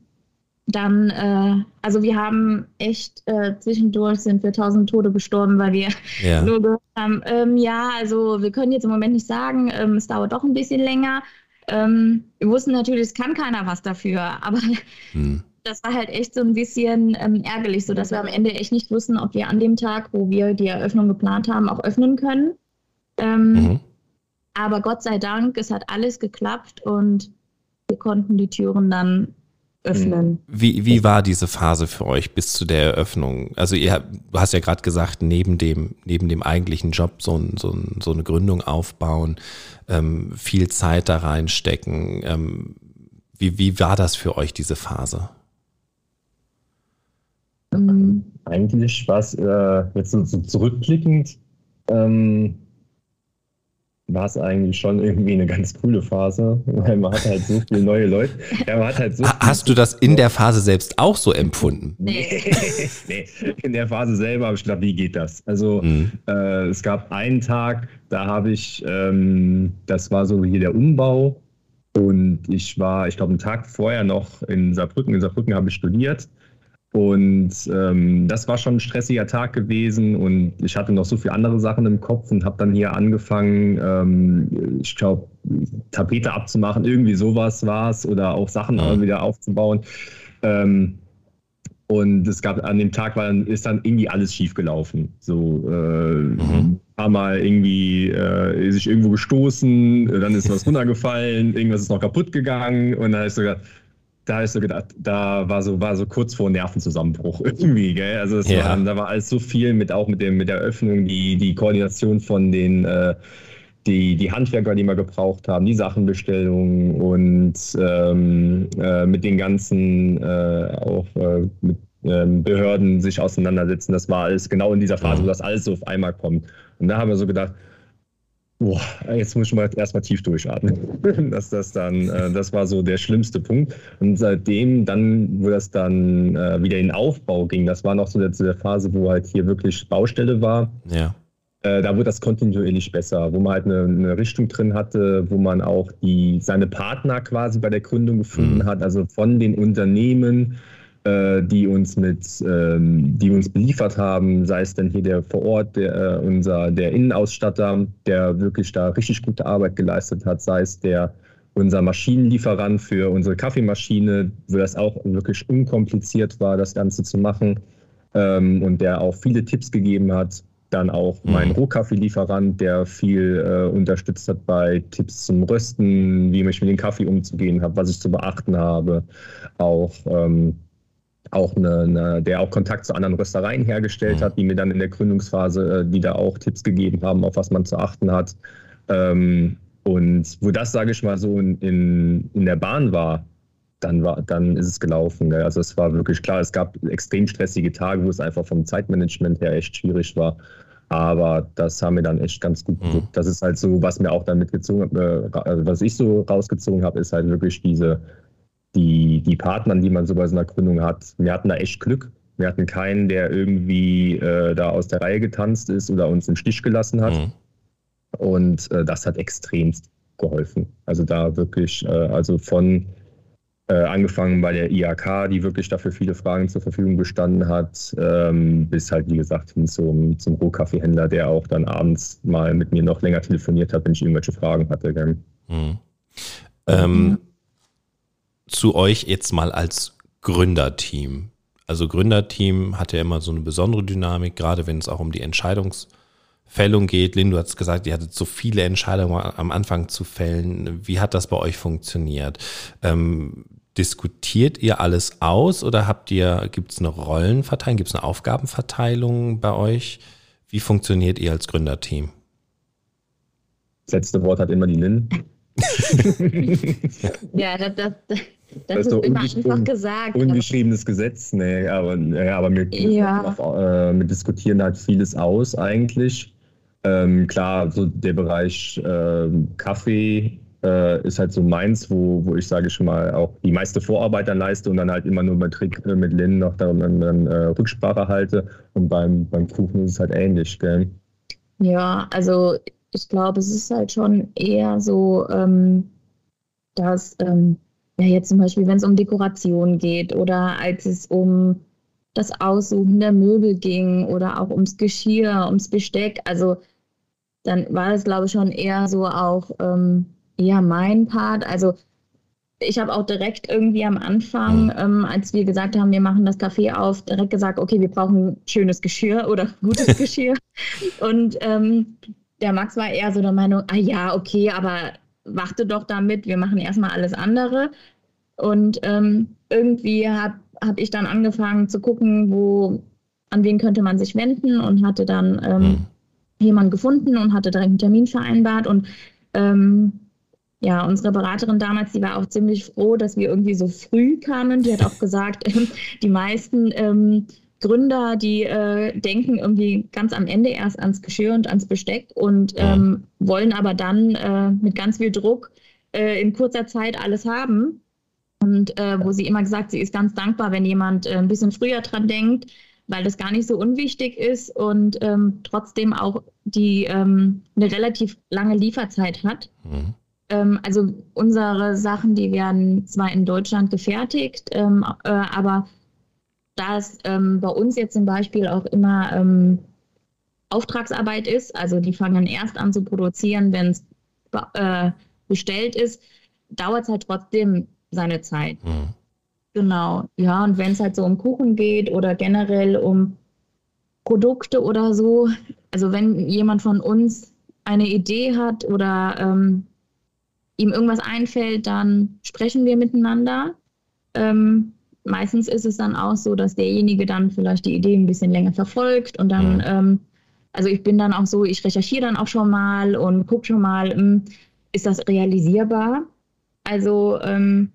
dann, äh, also wir haben echt äh, zwischendurch sind wir tausend Tode gestorben, weil wir ja. <laughs> nur gehört haben, ähm, ja, also wir können jetzt im Moment nicht sagen, ähm, es dauert doch ein bisschen länger. Ähm, wir wussten natürlich, es kann keiner was dafür, aber hm. das war halt echt so ein bisschen ähm, ärgerlich, so dass wir am Ende echt nicht wussten, ob wir an dem Tag, wo wir die Eröffnung geplant haben, auch öffnen können. Ähm, mhm. Aber Gott sei Dank, es hat alles geklappt und wir konnten die Türen dann öffnen. Wie, wie war diese Phase für euch bis zu der Eröffnung? Also ihr du hast ja gerade gesagt, neben dem, neben dem eigentlichen Job so, ein, so, ein, so eine Gründung aufbauen, ähm, viel Zeit da reinstecken. Ähm, wie, wie war das für euch, diese Phase? Ähm, eigentlich war es äh, jetzt so, so zurückblickend, ähm, war es eigentlich schon irgendwie eine ganz coole Phase, weil man hat halt so viele neue Leute. Ja, man hat halt so Hast du das in der Phase selbst auch so empfunden? Nee, nee. <laughs> in der Phase selber habe ich gedacht, wie geht das? Also mhm. äh, es gab einen Tag, da habe ich, ähm, das war so hier der Umbau und ich war, ich glaube, einen Tag vorher noch in Saarbrücken. In Saarbrücken habe ich studiert und ähm, das war schon ein stressiger Tag gewesen und ich hatte noch so viele andere Sachen im Kopf und habe dann hier angefangen, ähm, ich glaube, Tapete abzumachen, irgendwie sowas war es oder auch Sachen mhm. wieder aufzubauen. Ähm, und es gab an dem Tag war dann, ist dann irgendwie alles schief gelaufen. So äh, mhm. ein paar Mal irgendwie äh, sich irgendwo gestoßen, dann ist was <laughs> runtergefallen, irgendwas ist noch kaputt gegangen und dann ist sogar da ist so gedacht, da war so, war so kurz vor Nervenzusammenbruch <laughs> irgendwie, gell? Also ja. war, da war alles so viel mit auch mit dem, mit der Öffnung, die, die Koordination von den äh, die, die Handwerker, die wir gebraucht haben, die Sachenbestellungen und ähm, äh, mit den ganzen äh, auch äh, mit ähm, Behörden sich auseinandersetzen. Das war alles genau in dieser Phase, wo das alles so auf einmal kommt. Und da haben wir so gedacht, boah, jetzt muss ich mal erstmal tief durchatmen. <laughs> dass das dann, äh, das war so der schlimmste Punkt. Und seitdem dann, wo das dann äh, wieder in Aufbau ging, das war noch so der, der Phase, wo halt hier wirklich Baustelle war. Ja. Äh, da wurde das kontinuierlich besser, wo man halt eine, eine, Richtung drin hatte, wo man auch die, seine Partner quasi bei der Gründung gefunden mhm. hat, also von den Unternehmen, äh, die uns mit, ähm, die uns beliefert haben, sei es denn hier der vor Ort, der, äh, unser, der Innenausstatter, der wirklich da richtig gute Arbeit geleistet hat, sei es der unser Maschinenlieferant für unsere Kaffeemaschine, wo das auch wirklich unkompliziert war, das Ganze zu machen ähm, und der auch viele Tipps gegeben hat dann auch mhm. mein Rohkaffeelieferant, der viel äh, unterstützt hat bei Tipps zum Rösten, wie ich mit dem Kaffee umzugehen habe, was ich zu beachten habe. Auch, ähm, auch eine, eine, der auch Kontakt zu anderen Röstereien hergestellt mhm. hat, die mir dann in der Gründungsphase, äh, die da auch Tipps gegeben haben, auf was man zu achten hat. Ähm, und wo das, sage ich mal, so in, in, in der Bahn war, dann, war, dann ist es gelaufen. Gell? Also es war wirklich klar, es gab extrem stressige Tage, wo es einfach vom Zeitmanagement her echt schwierig war. Aber das haben wir dann echt ganz gut. Mhm. Das ist halt so, was mir auch dann mitgezogen äh, also was ich so rausgezogen habe, ist halt wirklich diese, die, die Partner, die man so bei so einer Gründung hat. Wir hatten da echt Glück. Wir hatten keinen, der irgendwie äh, da aus der Reihe getanzt ist oder uns im Stich gelassen hat. Mhm. Und äh, das hat extremst geholfen. Also da wirklich, äh, also von äh, angefangen bei der IAK, die wirklich dafür viele Fragen zur Verfügung gestanden hat, ähm, bis halt, wie gesagt, hin zum, zum Rohkaffeehändler, der auch dann abends mal mit mir noch länger telefoniert hat, wenn ich irgendwelche Fragen hatte. Mhm. Ähm, zu euch jetzt mal als Gründerteam. Also Gründerteam hat ja immer so eine besondere Dynamik, gerade wenn es auch um die Entscheidungsfällung geht. Lynn, du hast gesagt, ihr hattet so viele Entscheidungen am Anfang zu fällen. Wie hat das bei euch funktioniert? Ähm, diskutiert ihr alles aus oder habt ihr, gibt es eine Rollenverteilung, gibt es eine Aufgabenverteilung bei euch? Wie funktioniert ihr als Gründerteam? Das letzte Wort hat immer die Lynn. Ja, das, das, das, das ist, ist immer einfach gesagt. Ungeschriebenes Gesetz, nee, aber, ja, aber wir, ja. äh, wir diskutieren halt vieles aus eigentlich. Ähm, klar, so der Bereich äh, Kaffee äh, ist halt so meins, wo, wo ich sage schon mal auch die meiste Vorarbeit dann leiste und dann halt immer nur mit Trick äh, mit Lynn noch dann, dann, dann äh, Rücksprache halte. Und beim, beim Kuchen ist es halt ähnlich, gell? Ja, also ich glaube, es ist halt schon eher so, ähm, dass ähm, ja jetzt zum Beispiel, wenn es um Dekoration geht oder als es um das Aussuchen der Möbel ging oder auch ums Geschirr, ums Besteck, also dann war es, glaube ich, schon eher so auch ähm, eher mein Part. Also ich habe auch direkt irgendwie am Anfang, mhm. ähm, als wir gesagt haben, wir machen das Café auf, direkt gesagt, okay, wir brauchen schönes Geschirr oder gutes <laughs> Geschirr. Und ähm, der Max war eher so der Meinung, ah ja, okay, aber warte doch damit, wir machen erstmal alles andere. Und ähm, irgendwie habe hab ich dann angefangen zu gucken, wo, an wen könnte man sich wenden und hatte dann ähm, mhm. jemanden gefunden und hatte direkt einen Termin vereinbart. Und ähm, ja, unsere Beraterin damals, die war auch ziemlich froh, dass wir irgendwie so früh kamen. Die hat auch gesagt, <laughs> die meisten ähm, Gründer, die äh, denken irgendwie ganz am Ende erst ans Geschirr und ans Besteck und ähm, wollen aber dann äh, mit ganz viel Druck äh, in kurzer Zeit alles haben. Und äh, wo sie immer gesagt, sie ist ganz dankbar, wenn jemand äh, ein bisschen früher dran denkt, weil das gar nicht so unwichtig ist und ähm, trotzdem auch die ähm, eine relativ lange Lieferzeit hat. Mhm. Ähm, also unsere Sachen, die werden zwar in Deutschland gefertigt, ähm, äh, aber da es ähm, bei uns jetzt zum Beispiel auch immer ähm, Auftragsarbeit ist, also die fangen erst an zu produzieren, wenn es äh, bestellt ist, dauert es halt trotzdem seine Zeit. Mhm. Genau, ja, und wenn es halt so um Kuchen geht oder generell um Produkte oder so, also wenn jemand von uns eine Idee hat oder ähm, ihm irgendwas einfällt, dann sprechen wir miteinander. Ähm, meistens ist es dann auch so, dass derjenige dann vielleicht die Idee ein bisschen länger verfolgt und dann, mhm. ähm, also ich bin dann auch so, ich recherchiere dann auch schon mal und gucke schon mal, hm, ist das realisierbar? Also ähm,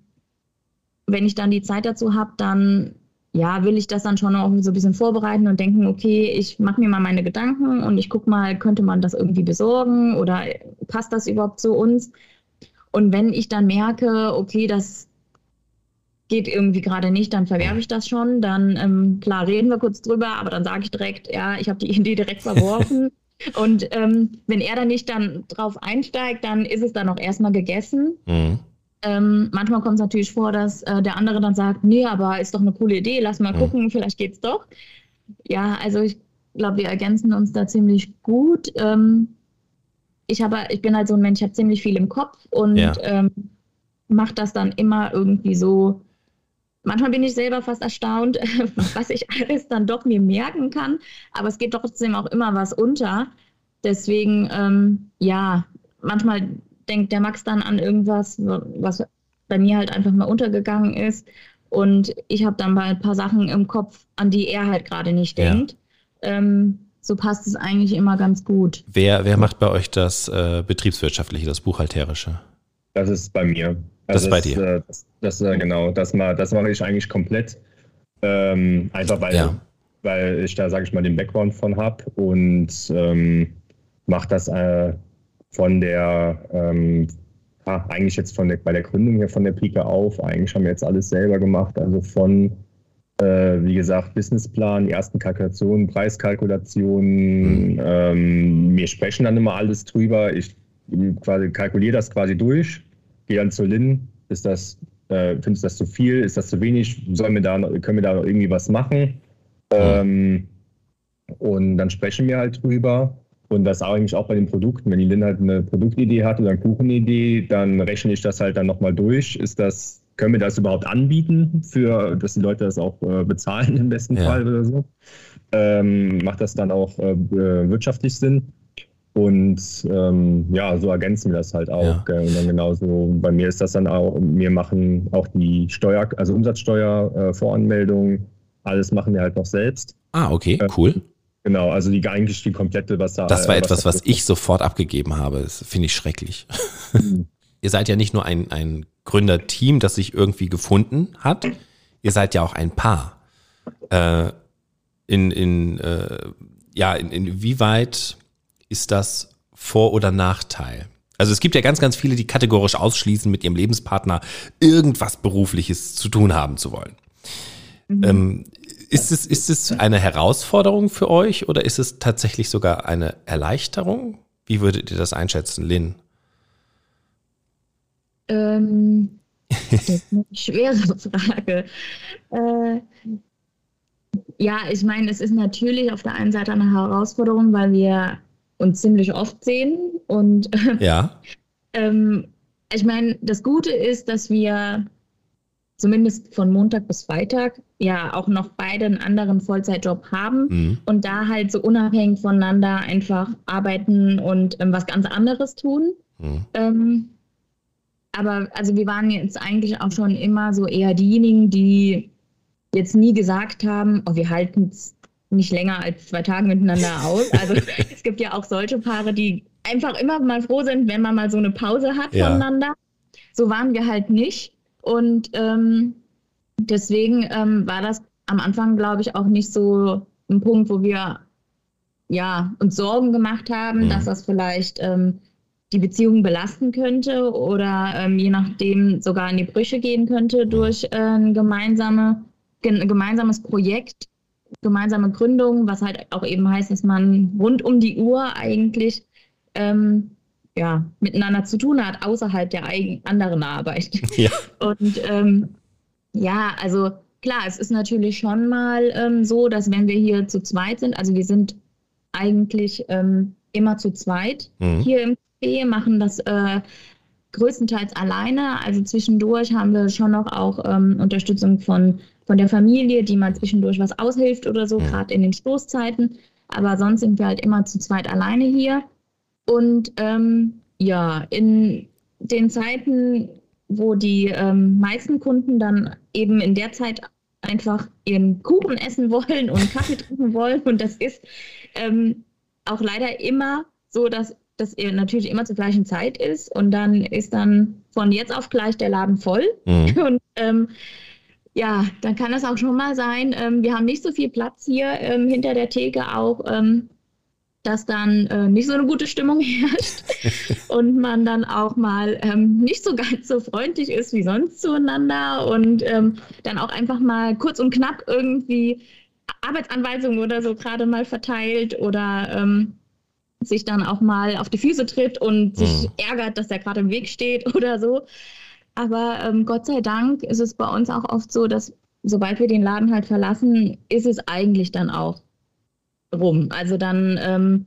wenn ich dann die Zeit dazu habe, dann ja, will ich das dann schon auch so ein bisschen vorbereiten und denken, okay, ich mache mir mal meine Gedanken und ich gucke mal, könnte man das irgendwie besorgen oder passt das überhaupt zu uns? Und wenn ich dann merke, okay, das geht irgendwie gerade nicht, dann verwerfe ich das schon. Dann, ähm, klar, reden wir kurz drüber, aber dann sage ich direkt, ja, ich habe die <laughs> Idee direkt verworfen. Und ähm, wenn er dann nicht dann drauf einsteigt, dann ist es dann auch erstmal gegessen. Mhm. Ähm, manchmal kommt es natürlich vor, dass äh, der andere dann sagt, nee, aber ist doch eine coole Idee, lass mal mhm. gucken, vielleicht geht's doch. Ja, also ich glaube, wir ergänzen uns da ziemlich gut. Ähm, ich habe, ich bin halt so ein Mensch, ich habe ziemlich viel im Kopf und ja. ähm, mache das dann immer irgendwie so Manchmal bin ich selber fast erstaunt, <laughs> was ich alles dann doch mir merken kann, aber es geht trotzdem auch immer was unter. Deswegen, ähm, ja, manchmal denkt der Max dann an irgendwas, was bei mir halt einfach mal untergegangen ist. Und ich habe dann mal ein paar Sachen im Kopf, an die er halt gerade nicht ja. denkt. Ähm, so passt es eigentlich immer ganz gut. Wer, wer macht bei euch das äh, Betriebswirtschaftliche, das Buchhalterische? Das ist bei mir. Also das ist bei dir. Äh, das, das, äh, genau, das, das mache ich eigentlich komplett. Ähm, einfach weil, ja. weil ich da, sage ich mal, den Background von habe und ähm, mache das äh, von der, ähm, ah, eigentlich jetzt von der, bei der Gründung hier von der Pike auf. Eigentlich haben wir jetzt alles selber gemacht. Also von, äh, wie gesagt, Businessplan, ersten Kalkulationen, Preiskalkulationen. Mhm. Ähm, wir sprechen dann immer alles drüber. Ich quasi kalkuliere das quasi durch gehe dann zu Lin, ist das, äh, findest du das zu viel, ist das zu wenig, sollen wir da, können wir da noch irgendwie was machen? Ähm, und dann sprechen wir halt drüber. Und das eigentlich auch bei den Produkten. Wenn die Lin halt eine Produktidee hat oder eine Kuchenidee, dann rechne ich das halt dann nochmal durch. Ist das, können wir das überhaupt anbieten, für, dass die Leute das auch äh, bezahlen im besten ja. Fall oder so? Ähm, macht das dann auch äh, wirtschaftlich Sinn? Und ähm, ja, so ergänzen wir das halt auch. Ja. Und dann genauso, bei mir ist das dann auch, wir machen auch die Steuer, also Umsatzsteuervoranmeldung, äh, alles machen wir halt noch selbst. Ah, okay, äh, cool. Genau, also die eigentlich die komplette, was da. Das war etwas, was, was ich sofort abgegeben habe. Das finde ich schrecklich. Mhm. <laughs> ihr seid ja nicht nur ein, ein Gründerteam, das sich irgendwie gefunden hat, ihr seid ja auch ein Paar. Äh, in, in, äh, ja, in, inwieweit ist das Vor- oder Nachteil? Also es gibt ja ganz, ganz viele, die kategorisch ausschließen, mit ihrem Lebenspartner irgendwas Berufliches zu tun haben zu wollen. Mhm. Ähm, ist, es, ist es eine Herausforderung für euch oder ist es tatsächlich sogar eine Erleichterung? Wie würdet ihr das einschätzen, Lynn? Ähm, das ist eine schwere <laughs> Frage. Äh, ja, ich meine, es ist natürlich auf der einen Seite eine Herausforderung, weil wir uns ziemlich oft sehen. Und <laughs> ja. ähm, ich meine, das Gute ist, dass wir zumindest von Montag bis Freitag ja auch noch beide einen anderen Vollzeitjob haben mhm. und da halt so unabhängig voneinander einfach arbeiten und ähm, was ganz anderes tun. Mhm. Ähm, aber also wir waren jetzt eigentlich auch schon immer so eher diejenigen, die jetzt nie gesagt haben, oh, wir halten es nicht länger als zwei Tage miteinander aus. Also <laughs> es gibt ja auch solche Paare, die einfach immer mal froh sind, wenn man mal so eine Pause hat ja. voneinander. So waren wir halt nicht. Und ähm, deswegen ähm, war das am Anfang, glaube ich, auch nicht so ein Punkt, wo wir ja, uns Sorgen gemacht haben, mhm. dass das vielleicht ähm, die Beziehung belasten könnte oder ähm, je nachdem sogar in die Brüche gehen könnte mhm. durch äh, ein gemeinsame, gemeinsames Projekt gemeinsame Gründung, was halt auch eben heißt, dass man rund um die Uhr eigentlich ähm, ja, miteinander zu tun hat, außerhalb der anderen Arbeit. <laughs> Ja. Und ähm, ja, also klar, es ist natürlich schon mal ähm, so, dass wenn wir hier zu zweit sind, also wir sind eigentlich ähm, immer zu zweit mhm. hier im Café, machen das äh, größtenteils alleine. Also zwischendurch haben wir schon noch auch ähm, Unterstützung von von der Familie, die mal zwischendurch was aushilft oder so, ja. gerade in den Stoßzeiten. Aber sonst sind wir halt immer zu zweit alleine hier. Und ähm, ja, in den Zeiten, wo die ähm, meisten Kunden dann eben in der Zeit einfach ihren Kuchen essen wollen und Kaffee <laughs> trinken wollen. Und das ist ähm, auch leider immer so, dass das natürlich immer zur gleichen Zeit ist. Und dann ist dann von jetzt auf gleich der Laden voll. Mhm. <laughs> Und ähm, ja, dann kann es auch schon mal sein, ähm, wir haben nicht so viel Platz hier ähm, hinter der Theke auch, ähm, dass dann äh, nicht so eine gute Stimmung <laughs> herrscht <laughs> und man dann auch mal ähm, nicht so ganz so freundlich ist wie sonst zueinander und ähm, dann auch einfach mal kurz und knapp irgendwie Arbeitsanweisungen oder so gerade mal verteilt oder ähm, sich dann auch mal auf die Füße tritt und sich mhm. ärgert, dass er gerade im Weg steht <laughs> oder so. Aber ähm, Gott sei Dank ist es bei uns auch oft so, dass sobald wir den Laden halt verlassen, ist es eigentlich dann auch rum. Also dann ähm,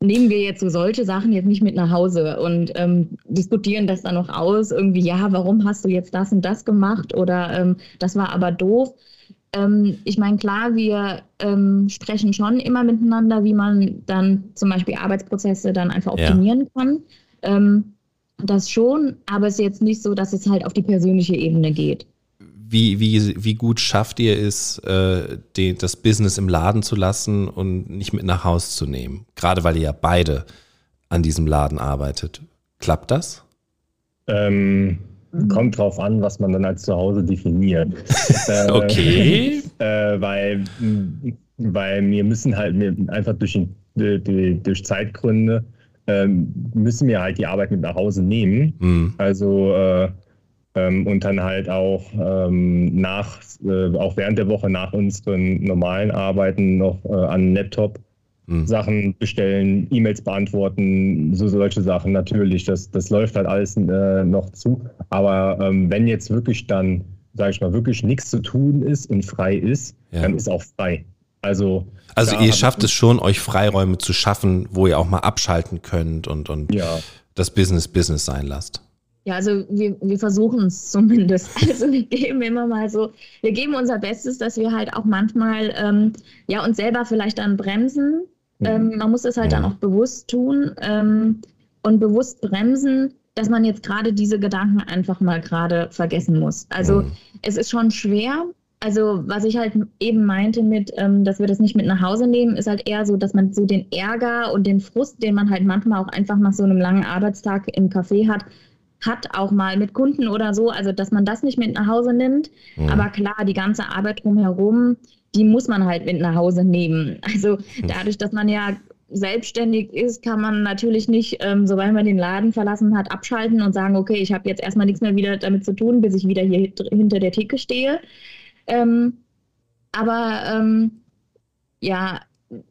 nehmen wir jetzt so solche Sachen jetzt nicht mit nach Hause und ähm, diskutieren das dann noch aus. Irgendwie, ja, warum hast du jetzt das und das gemacht oder ähm, das war aber doof. Ähm, ich meine, klar, wir ähm, sprechen schon immer miteinander, wie man dann zum Beispiel Arbeitsprozesse dann einfach optimieren ja. kann. Das schon, aber es ist jetzt nicht so, dass es halt auf die persönliche Ebene geht wie, wie, wie gut schafft ihr es, äh, den, das Business im Laden zu lassen und nicht mit nach Haus zu nehmen? Gerade weil ihr ja beide an diesem Laden arbeitet. Klappt das? Ähm, kommt drauf an, was man dann als Zuhause definiert. <laughs> Äh, okay. <laughs> Äh, weil, weil wir müssen halt wir einfach durch, durch Zeitgründe ähm, müssen wir halt die Arbeit mit nach Hause nehmen. Mhm. Also äh, ähm, und dann halt auch ähm, nach, äh, auch während der Woche nach unseren normalen Arbeiten noch äh, an Laptop mhm. Sachen bestellen, E-Mails beantworten, so solche Sachen natürlich. Das, das läuft halt alles äh, noch zu. Aber ähm, wenn jetzt wirklich dann, sage ich mal, wirklich nichts zu tun ist und frei ist, ja. dann ist auch frei. Also, also ihr schafft es schon, euch Freiräume zu schaffen, wo ihr auch mal abschalten könnt und, und ja. das Business Business sein lasst. Ja, also wir, wir versuchen es zumindest. <laughs> Also wir geben immer mal so, wir geben unser Bestes, dass wir halt auch manchmal ähm, ja uns selber vielleicht dann bremsen. Mhm. Ähm, man muss das halt dann auch bewusst tun ähm, und bewusst bremsen, dass man jetzt gerade diese Gedanken einfach mal gerade vergessen muss. Also mhm. es ist schon schwer. Also was ich halt eben meinte mit, ähm, dass wir das nicht mit nach Hause nehmen, ist halt eher so, dass man so den Ärger und den Frust, den man halt manchmal auch einfach nach so einem langen Arbeitstag im Café hat, hat, auch mal mit Kunden oder so, also dass man das nicht mit nach Hause nimmt. Mhm. Aber klar, die ganze Arbeit drumherum, die muss man halt mit nach Hause nehmen. Also dadurch, dass man ja selbstständig ist, kann man natürlich nicht, ähm, sobald man den Laden verlassen hat, abschalten und sagen, okay, ich habe jetzt erstmal nichts mehr wieder damit zu tun, bis ich wieder hier hinter der Theke stehe. Ähm, aber ähm, ja,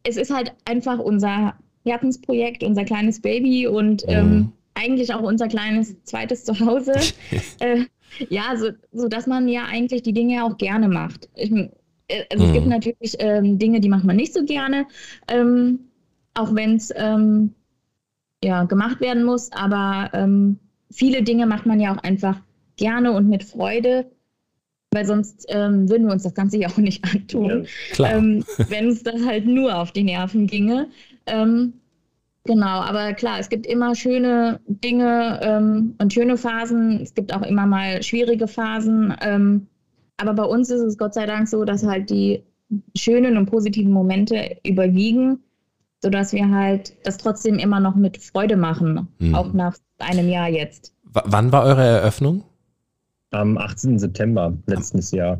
es ist halt einfach unser Herzensprojekt, unser kleines Baby und ähm, mhm eigentlich auch unser kleines zweites Zuhause. <laughs> äh, ja, so, so dass man ja eigentlich die Dinge auch gerne macht. Ich, äh, also es gibt mhm. natürlich ähm, Dinge, die macht man nicht so gerne, ähm, auch wenn es ähm, ja, gemacht werden muss, aber ähm, viele Dinge macht man ja auch einfach gerne und mit Freude, weil sonst ähm, würden wir uns das Ganze ja auch nicht antun, ja, ähm, wenn es das halt nur auf die Nerven ginge. Ähm, Genau, aber klar, es gibt immer schöne Dinge ähm, und schöne Phasen. Es gibt auch immer mal schwierige Phasen. Ähm, aber bei uns ist es Gott sei Dank so, dass halt die schönen und positiven Momente überwiegen, sodass wir halt das trotzdem immer noch mit Freude machen, mhm. auch nach einem Jahr jetzt. W wann war eure Eröffnung? Am 18. September letztes Jahr.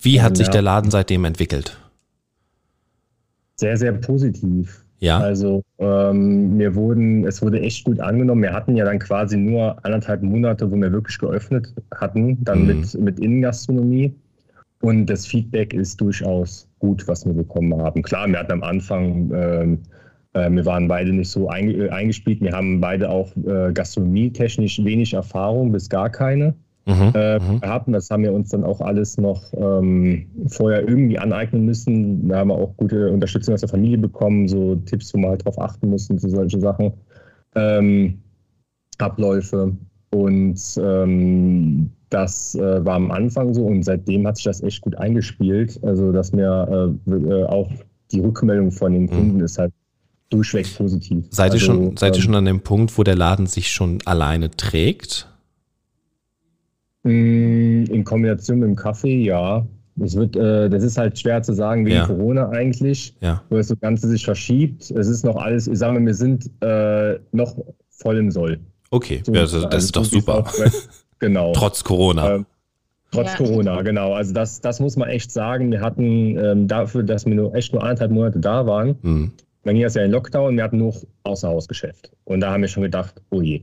Wie hat sich der Laden seitdem entwickelt? Sehr, sehr positiv. Ja. Also ähm, wir wurden, es wurde echt gut angenommen. Wir hatten ja dann quasi nur anderthalb Monate, wo wir wirklich geöffnet hatten, dann mhm. mit, mit Innengastronomie. Und das Feedback ist durchaus gut, was wir bekommen haben. Klar, wir hatten am Anfang, ähm, äh, wir waren beide nicht so einge eingespielt. Wir haben beide auch äh, gastronomietechnisch wenig Erfahrung, bis gar keine mhm, äh, mhm. haben. Das haben wir uns dann auch alles noch ähm, vorher irgendwie aneignen müssen. Da haben wir auch gute Unterstützung aus der Familie bekommen, so Tipps, wo man halt drauf achten mussten, so solche Sachen. Ähm, Abläufe. Und ähm, das äh, war am Anfang so und seitdem hat sich das echt gut eingespielt. Also, dass mir äh, äh auch die Rückmeldung von den mhm. Kunden mhm. ist halt durchweg positiv. Seid, also, ihr schon, seid ihr ähm, schon an dem Punkt, wo der Laden sich schon alleine trägt? Mm, in Kombination mit dem Kaffee, ja. Es wird, äh, das ist halt schwer zu sagen wegen ja. Corona eigentlich, ja. wo das Ganze sich verschiebt. Es ist noch alles, ich sage mal, wir sind äh, noch voll im Soll. Okay, so, ja, das, das also ist doch super. genau. <laughs> Trotz Corona. Ähm, trotz ja. Corona, genau. Also das, das muss man echt sagen. Wir hatten ähm, dafür, dass wir nur echt nur anderthalb Monate da waren, mhm. dann ging das ja in Lockdown, wir hatten nur Außerhausgeschäft. Und da haben wir schon gedacht, oh je,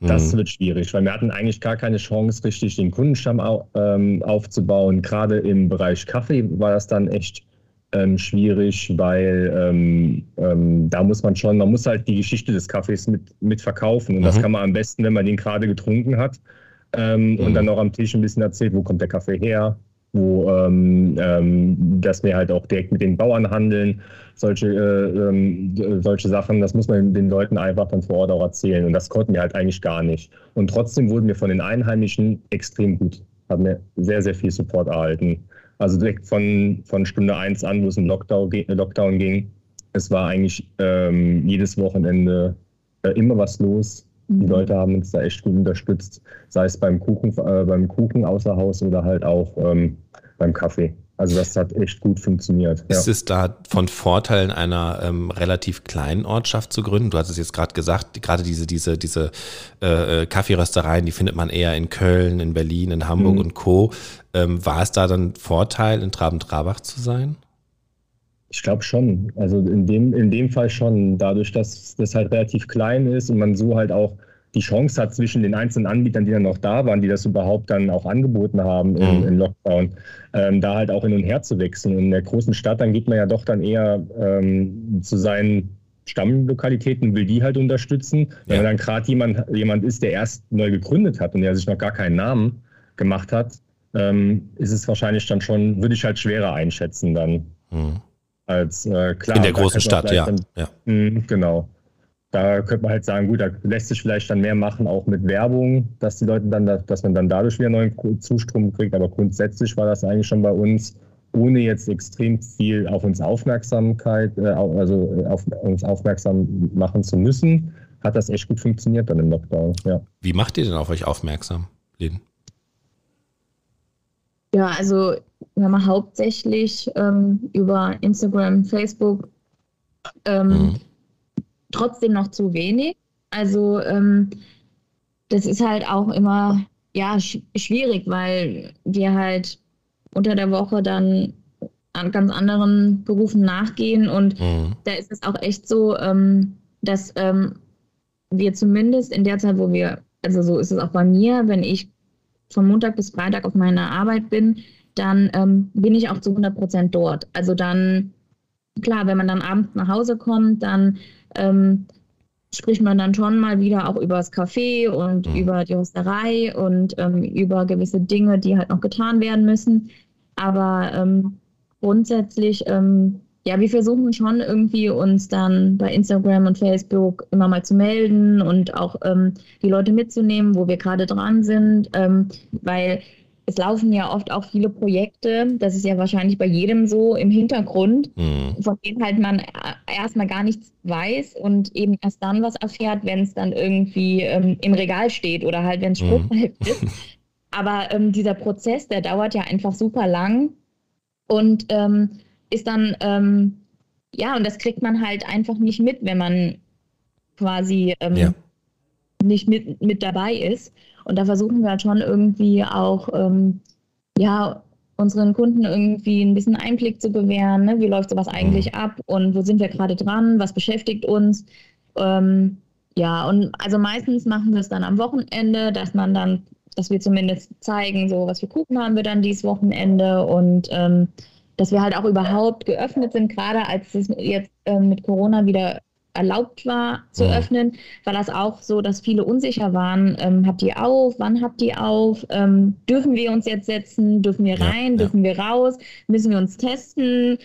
das mhm. wird schwierig, weil wir hatten eigentlich gar keine Chance, richtig den Kundenstamm ähm, aufzubauen. Gerade im Bereich Kaffee war das dann echt ähm, schwierig, weil ähm, ähm, da muss man schon, man muss halt die Geschichte des Kaffees mit, mit verkaufen. Und mhm. das kann man am besten, wenn man den gerade getrunken hat ähm, mhm. und dann auch am Tisch ein bisschen erzählt, wo kommt der Kaffee her, wo ähm, dass wir halt auch direkt mit den Bauern handeln, solche, äh, ähm, solche Sachen, das muss man den Leuten einfach dann vor Ort auch erzählen. Und das konnten wir halt eigentlich gar nicht. Und trotzdem wurden wir von den Einheimischen extrem gut, haben wir sehr, sehr viel Support erhalten. Also direkt von, von Stunde 1 an, wo es im Lockdown, Lockdown ging, es war eigentlich ähm, jedes Wochenende äh, immer was los. Die mhm. Leute haben uns da echt gut unterstützt, sei es beim Kuchen, äh, beim Kuchen außer Haus oder halt auch ähm, beim Kaffee. Also das hat echt gut funktioniert. Ist ja. es da von Vorteilen einer ähm, relativ kleinen Ortschaft zu gründen? Du hast es jetzt gerade gesagt, gerade diese, diese, diese äh, äh, Kaffeeröstereien, die findet man eher in Köln, in Berlin, in Hamburg mhm. und Co. Ähm, war es da dann Vorteil, in Traben-Trabach zu sein? Ich glaube schon. Also in dem, in dem Fall schon. Dadurch, dass das halt relativ klein ist und man so halt auch die Chance hat zwischen den einzelnen Anbietern, die dann noch da waren, die das überhaupt dann auch angeboten haben im, mhm. im Lockdown, ähm, da halt auch hin und her zu wechseln. Und in der großen Stadt, dann geht man ja doch dann eher ähm, zu seinen Stammlokalitäten, will die halt unterstützen. Ja. Wenn dann gerade jemand, jemand ist, der erst neu gegründet hat und der sich noch gar keinen Namen gemacht hat, ähm, ist es wahrscheinlich dann schon, würde ich halt schwerer einschätzen dann. Mhm als äh, klar. In der großen Stadt, ja. Dann, ja. Mh, genau. Da könnte man halt sagen, gut, da lässt sich vielleicht dann mehr machen, auch mit Werbung, dass die Leute dann, dass man dann dadurch wieder neuen Zustrom kriegt. Aber grundsätzlich war das eigentlich schon bei uns, ohne jetzt extrem viel auf uns Aufmerksamkeit, äh, also äh, auf uns aufmerksam machen zu müssen, hat das echt gut funktioniert dann im Lockdown. Ja. Wie macht ihr denn auf euch aufmerksam, Lynn? Ja, also wir haben hauptsächlich ähm, über Instagram, Facebook ähm, mhm. Trotzdem noch zu wenig. Also ähm, das ist halt auch immer ja sch schwierig, weil wir halt unter der Woche dann an ganz anderen Berufen nachgehen und mhm. da ist es auch echt so, ähm, dass ähm, wir zumindest in der Zeit, wo wir, also so ist es auch bei mir, wenn ich von Montag bis Freitag auf meiner Arbeit bin, dann ähm, bin ich auch zu 100 Prozent dort. Also dann, klar, wenn man dann abends nach Hause kommt, dann ähm, spricht man dann schon mal wieder auch über das Café und mhm. über die Hosterei und ähm, über gewisse Dinge, die halt noch getan werden müssen. Aber ähm, grundsätzlich ähm, ja, wir versuchen schon irgendwie uns dann bei Instagram und Facebook immer mal zu melden und auch ähm, die Leute mitzunehmen, wo wir gerade dran sind, ähm, weil es laufen ja oft auch viele Projekte, das ist ja wahrscheinlich bei jedem so im Hintergrund, mhm. von denen halt man erstmal gar nichts weiß und eben erst dann was erfährt, wenn es dann irgendwie ähm, im Regal steht oder halt wenn es spruchreif mhm. ist. <laughs> Aber ähm, dieser Prozess, der dauert ja einfach super lang und ähm, ist dann, ähm, ja, und das kriegt man halt einfach nicht mit, wenn man quasi ähm, ja. nicht mit, mit dabei ist. Und da versuchen wir halt schon irgendwie auch, ähm, ja, unseren Kunden irgendwie ein bisschen Einblick zu gewähren. Ne? Wie läuft sowas eigentlich mhm. ab und wo sind wir gerade dran? Was beschäftigt uns? Ähm, ja, und also meistens machen wir es dann am Wochenende, dass man dann, dass wir zumindest zeigen, so was für Kuchen haben wir dann dieses Wochenende und ähm, dass wir halt auch überhaupt geöffnet sind, gerade als es jetzt äh, mit Corona wieder erlaubt war zu ja. öffnen, war das auch so, dass viele unsicher waren. Ähm, habt ihr auf? Wann habt ihr auf? Ähm, dürfen wir uns jetzt setzen? Dürfen wir rein? Ja, dürfen wir raus? Müssen wir uns testen?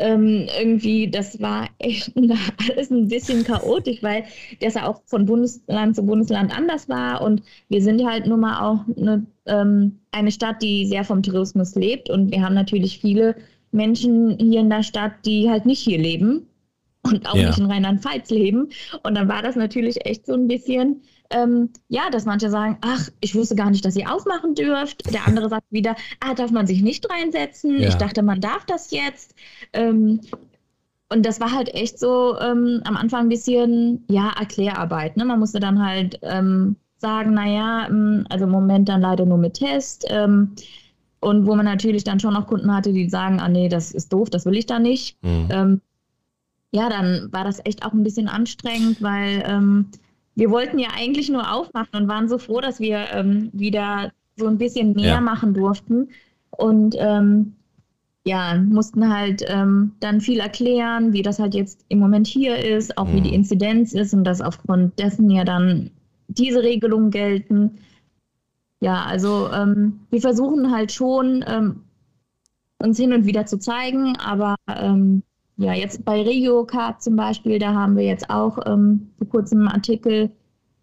Ähm, irgendwie, das war echt <laughs> alles ein bisschen chaotisch, weil das ja auch von Bundesland zu Bundesland anders war. Und wir sind halt nun mal auch eine, ähm, eine Stadt, die sehr vom Tourismus lebt. Und wir haben natürlich viele Menschen hier in der Stadt, die halt nicht hier leben und auch ja. nicht in Rheinland-Pfalz leben. Und dann war das natürlich echt so ein bisschen, ähm, ja, dass manche sagen, ach, ich wusste gar nicht, dass ihr aufmachen dürft. Der andere sagt wieder, ah, darf man sich nicht reinsetzen? Ja. Ich dachte, man darf das jetzt. Ähm, und das war halt echt so ähm, am Anfang ein bisschen, ja, Erklärarbeit. Ne? Man musste dann halt ähm, sagen, naja, ähm, also im Moment dann leider nur mit Test. Ähm, und wo man natürlich dann schon noch Kunden hatte, die sagen, ah nee, das ist doof, das will ich da nicht. Mhm. Ja, dann war das echt auch ein bisschen anstrengend, weil ähm, wir wollten ja eigentlich nur aufmachen und waren so froh, dass wir ähm, wieder so ein bisschen mehr ja. machen durften. Und ähm, ja, mussten halt ähm, dann viel erklären, wie das halt jetzt im Moment hier ist, auch mhm. wie die mhm. Inzidenz ist und dass aufgrund dessen ja dann diese Regelungen gelten. Ja, also ähm, wir versuchen halt schon, ähm, uns hin und wieder zu zeigen, aber ähm, ja, jetzt bei RegioCard zum Beispiel, da haben wir jetzt auch ähm, vor kurzem einen Artikel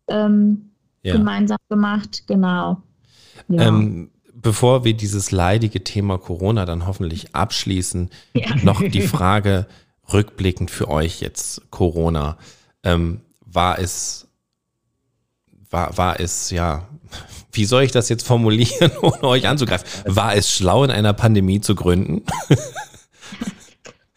ähm, ja. gemeinsam gemacht, genau. Ja. Ähm, bevor wir dieses leidige Thema Corona dann hoffentlich abschließen, <laughs> ja. noch die Frage rückblickend für euch jetzt Corona. Ähm, war es, war, war es, ja, wie soll ich das jetzt formulieren, <laughs> ohne euch anzugreifen? War es schlau, in einer Pandemie zu gründen? <laughs>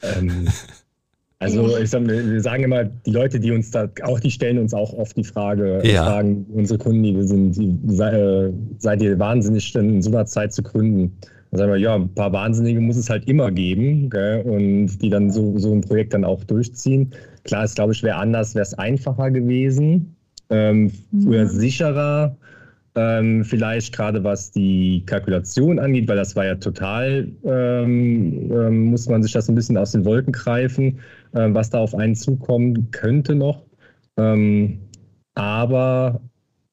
Ähm, <laughs> also ich sag, wir sagen immer, die Leute, die uns da auch, die stellen uns auch oft die Frage, ja. fragen unsere Kunden, die wir sind, die, sei, äh, seid ihr wahnsinnig, denn in so einer Zeit zu gründen? Dann sagen wir, ja, ein paar Wahnsinnige muss es halt immer geben gell? und die dann so, so ein Projekt dann auch durchziehen. Klar, es glaube ich, wäre anders, wäre es einfacher gewesen, ähm, mhm. oder sicherer. Ähm, vielleicht gerade was die Kalkulation angeht, weil das war ja total, ähm, ähm, muss man sich das ein bisschen aus den Wolken greifen, äh, was da auf einen zukommen könnte noch. Ähm, aber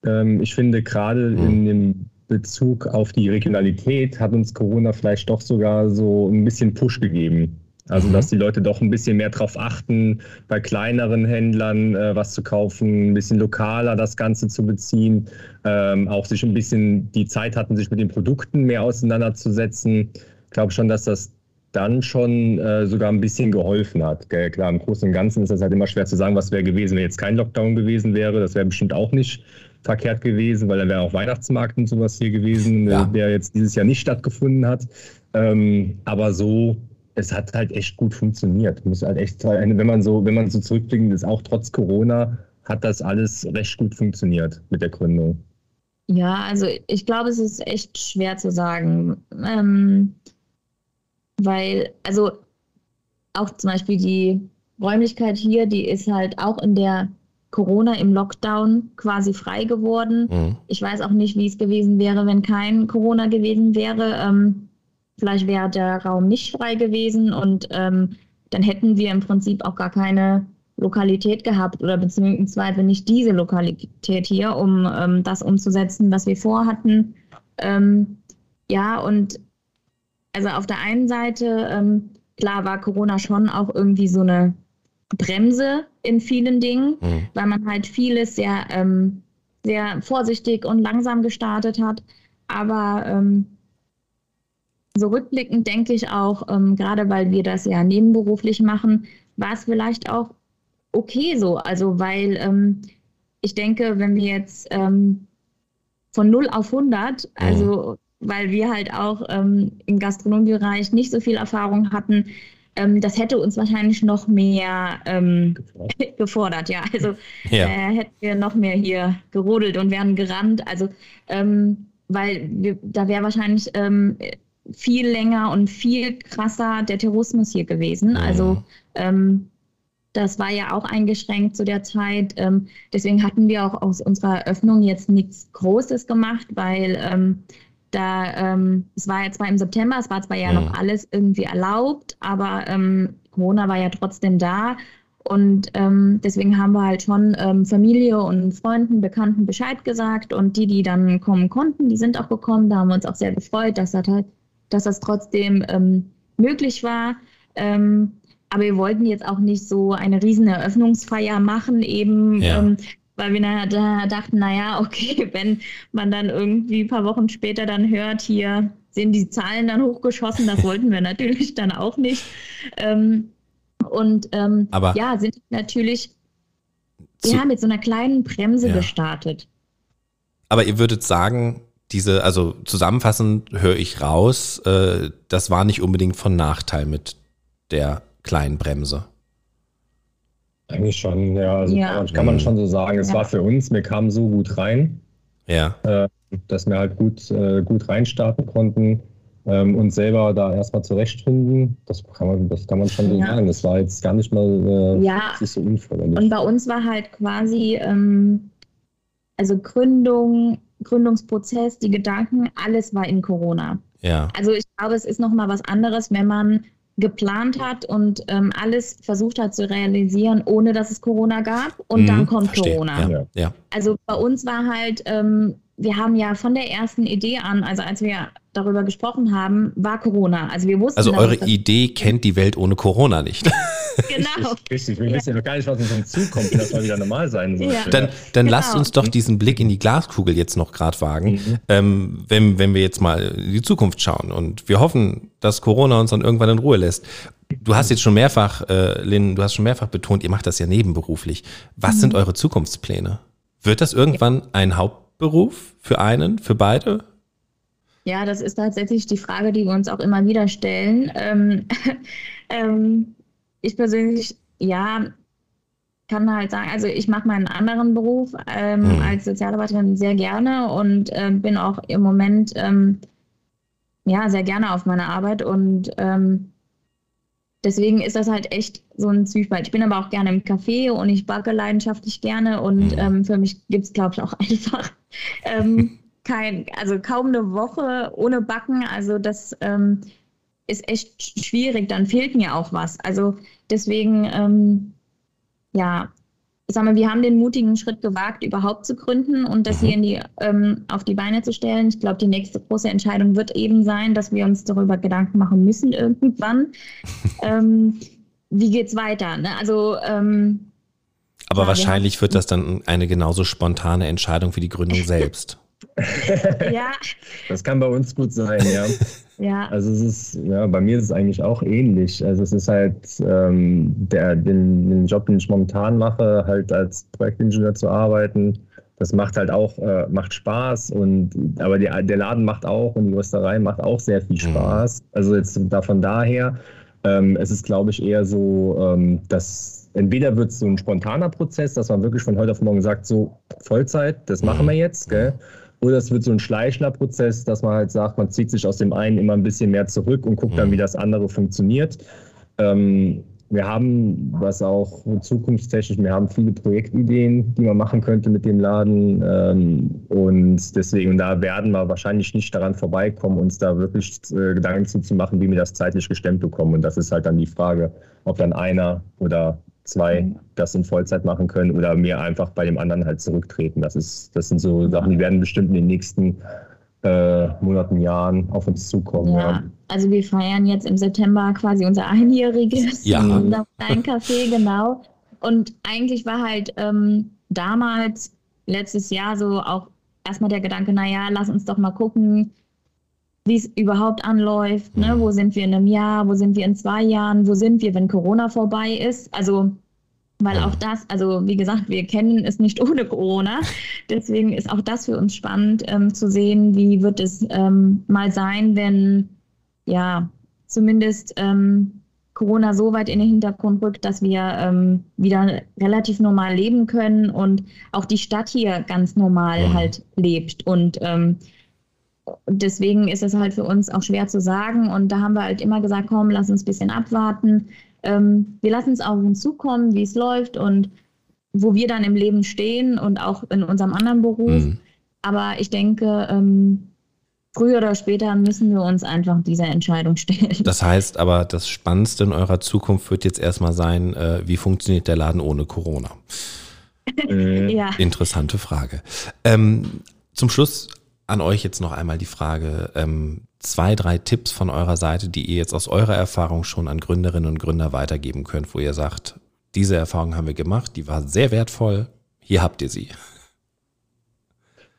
ähm, ich finde gerade mhm. in dem Bezug auf die Regionalität hat uns Corona vielleicht doch sogar so ein bisschen Push gegeben. Also, mhm. dass die Leute doch ein bisschen mehr darauf achten, bei kleineren Händlern äh, was zu kaufen, ein bisschen lokaler das Ganze zu beziehen, ähm, auch sich ein bisschen die Zeit hatten, sich mit den Produkten mehr auseinanderzusetzen. Ich glaube schon, dass das dann schon äh, sogar ein bisschen geholfen hat. Gell? Klar, im Großen und Ganzen ist das halt immer schwer zu sagen, was wäre gewesen, wenn jetzt kein Lockdown gewesen wäre. Das wäre bestimmt auch nicht verkehrt gewesen, weil dann wäre auch Weihnachtsmarkt und sowas hier gewesen, ja. der jetzt dieses Jahr nicht stattgefunden hat. Ähm, aber so es hat halt echt gut funktioniert. Muss halt echt sein, wenn man so, wenn man so zurückblickt, ist auch trotz Corona hat das alles recht gut funktioniert mit der Gründung. Ja, also ich glaube, es ist echt schwer zu sagen. Ähm, weil, also auch zum Beispiel die Räumlichkeit hier, die ist halt auch in der Corona im Lockdown quasi frei geworden. Mhm. Ich weiß auch nicht, wie es gewesen wäre, wenn kein Corona gewesen wäre. Ähm, Vielleicht wäre der Raum nicht frei gewesen und ähm, dann hätten wir im Prinzip auch gar keine Lokalität gehabt oder beziehungsweise nicht diese Lokalität hier, um ähm, das umzusetzen, was wir vorhatten. Ähm, ja, und also auf der einen Seite, ähm, klar war Corona schon auch irgendwie so eine Bremse in vielen Dingen, mhm. weil man halt vieles sehr, ähm, sehr vorsichtig und langsam gestartet hat. Aber ähm, so rückblickend denke ich auch, ähm, gerade weil wir das ja nebenberuflich machen, war es vielleicht auch okay so. Also weil ähm, ich denke, wenn wir jetzt ähm, von 0 auf 100, also weil wir halt auch ähm, im Gastronomiebereich nicht so viel Erfahrung hatten, ähm, das hätte uns wahrscheinlich noch mehr ähm, gefordert. <laughs> ja. Also ja. Äh, hätten wir noch mehr hier gerodelt und wären gerannt. Also weil wir, da wäre wahrscheinlich viel länger und viel krasser der Terrorismus hier gewesen. Mhm. Also ähm, das war ja auch eingeschränkt zu der Zeit. Ähm, deswegen hatten wir auch aus unserer Eröffnung jetzt nichts Großes gemacht, weil ähm, da, ähm, es war ja zwar im September, es war zwar ja mhm. noch alles irgendwie erlaubt, aber ähm, Corona war ja trotzdem da. Und ähm, deswegen haben wir halt schon Familie und Freunden, Bekannten Bescheid gesagt. Und die, die dann kommen konnten, die sind auch gekommen. Da haben wir uns auch sehr gefreut, dass das halt dass das trotzdem ähm, möglich war. Ähm, aber wir wollten jetzt auch nicht so eine riesen Eröffnungsfeier machen, eben ja. ähm, weil wir na, da dachten, naja, okay, <laughs> wenn man dann irgendwie ein paar Wochen später dann hört, hier sind die Zahlen dann hochgeschossen, das <laughs> wollten wir natürlich dann auch nicht. Ähm, und ähm, aber ja, sind natürlich ja, mit so einer kleinen Bremse ja. gestartet. Aber ihr würdet sagen, diese, also zusammenfassend höre ich raus, äh, das war nicht unbedingt von Nachteil mit der kleinen Bremse. Eigentlich schon, ja. Also ja. Kann, kann, man schon so sagen. Es ja. war für uns, wir kamen so gut rein, ja. äh, dass wir halt gut, äh, gut reinstarten konnten ähm, und selber da erstmal zurechtfinden. Das kann man, das kann man schon so sagen. Das war jetzt gar nicht mal äh, ja. so unförderlich. Und bei uns war halt quasi, ähm, also Gründung, Gründungsprozess, die Gedanken, alles war in Corona. Ja. Also ich glaube, es ist nochmal was anderes, wenn man geplant hat und ähm, alles versucht hat zu realisieren, ohne dass es Corona gab und mhm, dann kommt verstehe. Corona. Ja, ja. Also bei uns war halt, ähm, wir haben ja von der ersten Idee an, also als wir darüber gesprochen haben, war Corona. Also wir wussten. Also eure Idee kennt die Welt ohne Corona nicht. <laughs> <laughs> Genau. Richtig, wir wissen ja noch gar nicht, was uns uns zukommt, wie das mal wieder normal sein soll. Ja. Dann, dann genau. lasst uns doch diesen Blick in die Glaskugel jetzt noch gerade wagen, mhm. ähm, wenn, wenn wir jetzt mal in die Zukunft schauen. Und wir hoffen, dass Corona uns dann irgendwann in Ruhe lässt. Du hast jetzt schon mehrfach, äh, Lynn, du hast schon mehrfach betont, ihr macht das ja nebenberuflich. Was mhm. sind eure Zukunftspläne? Wird das irgendwann ein Hauptberuf für einen, für beide? Ja, das ist tatsächlich die Frage, die wir uns auch immer wieder stellen. Ähm, <laughs> ähm, ich persönlich, ja, kann halt sagen, also ich mache meinen anderen Beruf ähm, mhm. als Sozialarbeiterin sehr gerne und äh, bin auch im Moment ähm, ja sehr gerne auf meiner Arbeit und ähm, deswegen ist das halt echt so ein Zwiespalt. Ich bin aber auch gerne im Café und ich backe leidenschaftlich gerne und mhm. ähm, für mich gibt es, glaube ich, auch <laughs> einfach ähm, kein, also kaum eine Woche ohne Backen. Also das ähm, ist echt schwierig, dann fehlt mir auch was. Also deswegen, ähm, ja, ich sag mal, wir haben den mutigen Schritt gewagt, überhaupt zu gründen und das hier mhm. in die, ähm, auf die Beine zu stellen. Ich glaube, die nächste große Entscheidung wird eben sein, dass wir uns darüber Gedanken machen müssen irgendwann. <laughs> ähm, wie geht's weiter? Ne? Also ähm, aber ja, wahrscheinlich wird das dann eine genauso spontane Entscheidung für die Gründung <laughs> selbst. ja. Das kann bei uns gut sein, ja. <laughs> ja. Also es ist, ja, bei mir ist es eigentlich auch ähnlich. Also es ist halt ähm, der, den, den Job, den ich momentan mache, halt als Projektingenieur zu arbeiten. Das macht halt auch, äh, macht Spaß und aber die, der Laden macht auch und die Rösterei macht auch sehr viel mhm. Spaß. Also jetzt davon daher, ähm, es ist glaube ich eher so, ähm, dass entweder wird es so ein spontaner Prozess, dass man wirklich von heute auf morgen sagt, so Vollzeit, das machen wir jetzt, gell? Oder es wird so ein schleichender Prozess, dass man halt sagt, man zieht sich aus dem einen immer ein bisschen mehr zurück und guckt mhm. dann, wie das andere funktioniert. Ähm, wir haben, was auch zukunftstechnisch, wir haben viele Projektideen, die man machen könnte mit dem Laden. Ähm, und deswegen, da werden wir wahrscheinlich nicht daran vorbeikommen, uns da wirklich äh, Gedanken zu, zu machen, wie wir das zeitlich gestemmt bekommen. Und das ist halt dann die Frage, ob dann einer oder zwei mhm. das in Vollzeit machen können oder mir einfach bei dem anderen halt zurücktreten. Das ist, das sind so Sachen, die werden bestimmt in den nächsten äh, Monaten, Jahren auf uns zukommen. Ja. ja. also wir feiern jetzt im September quasi unser einjähriges ja. in unserem kleinen Café, genau. Und eigentlich war halt ähm, damals, letztes Jahr so auch erstmal der Gedanke, naja, lass uns doch mal gucken, wie es überhaupt anläuft. Ne? Mhm. Wo sind wir in einem Jahr? Wo sind wir in zwei Jahren? Wo sind wir, wenn Corona vorbei ist? Also, weil auch das, also wie gesagt, wir kennen es nicht <laughs> ohne Corona. Deswegen ist auch das für uns spannend ähm, zu sehen, wie wird es ähm, mal sein, wenn ja zumindest ähm, Corona so weit in den Hintergrund rückt, dass wir ähm, wieder relativ normal leben können und auch die Stadt hier ganz normal mhm. halt lebt. Und ähm, deswegen ist es halt für uns auch schwer zu sagen. Und da haben wir halt immer gesagt, komm, lass uns ein bisschen abwarten. Ähm, wir lassen es auf uns zukommen, wie es läuft und wo wir dann im Leben stehen und auch in unserem anderen Beruf. Mhm. Aber ich denke, ähm, früher oder später müssen wir uns einfach dieser Entscheidung stellen. Das heißt aber, das Spannendste in eurer Zukunft wird jetzt erstmal sein, äh, wie funktioniert der Laden ohne Corona? <laughs> ja. Interessante Frage. Ähm, zum Schluss an euch jetzt noch einmal die Frage, ähm, zwei, drei Tipps von eurer Seite, die ihr jetzt aus eurer Erfahrung schon an Gründerinnen und Gründer weitergeben könnt, wo ihr sagt, diese Erfahrung haben wir gemacht, die war sehr wertvoll, hier habt ihr sie.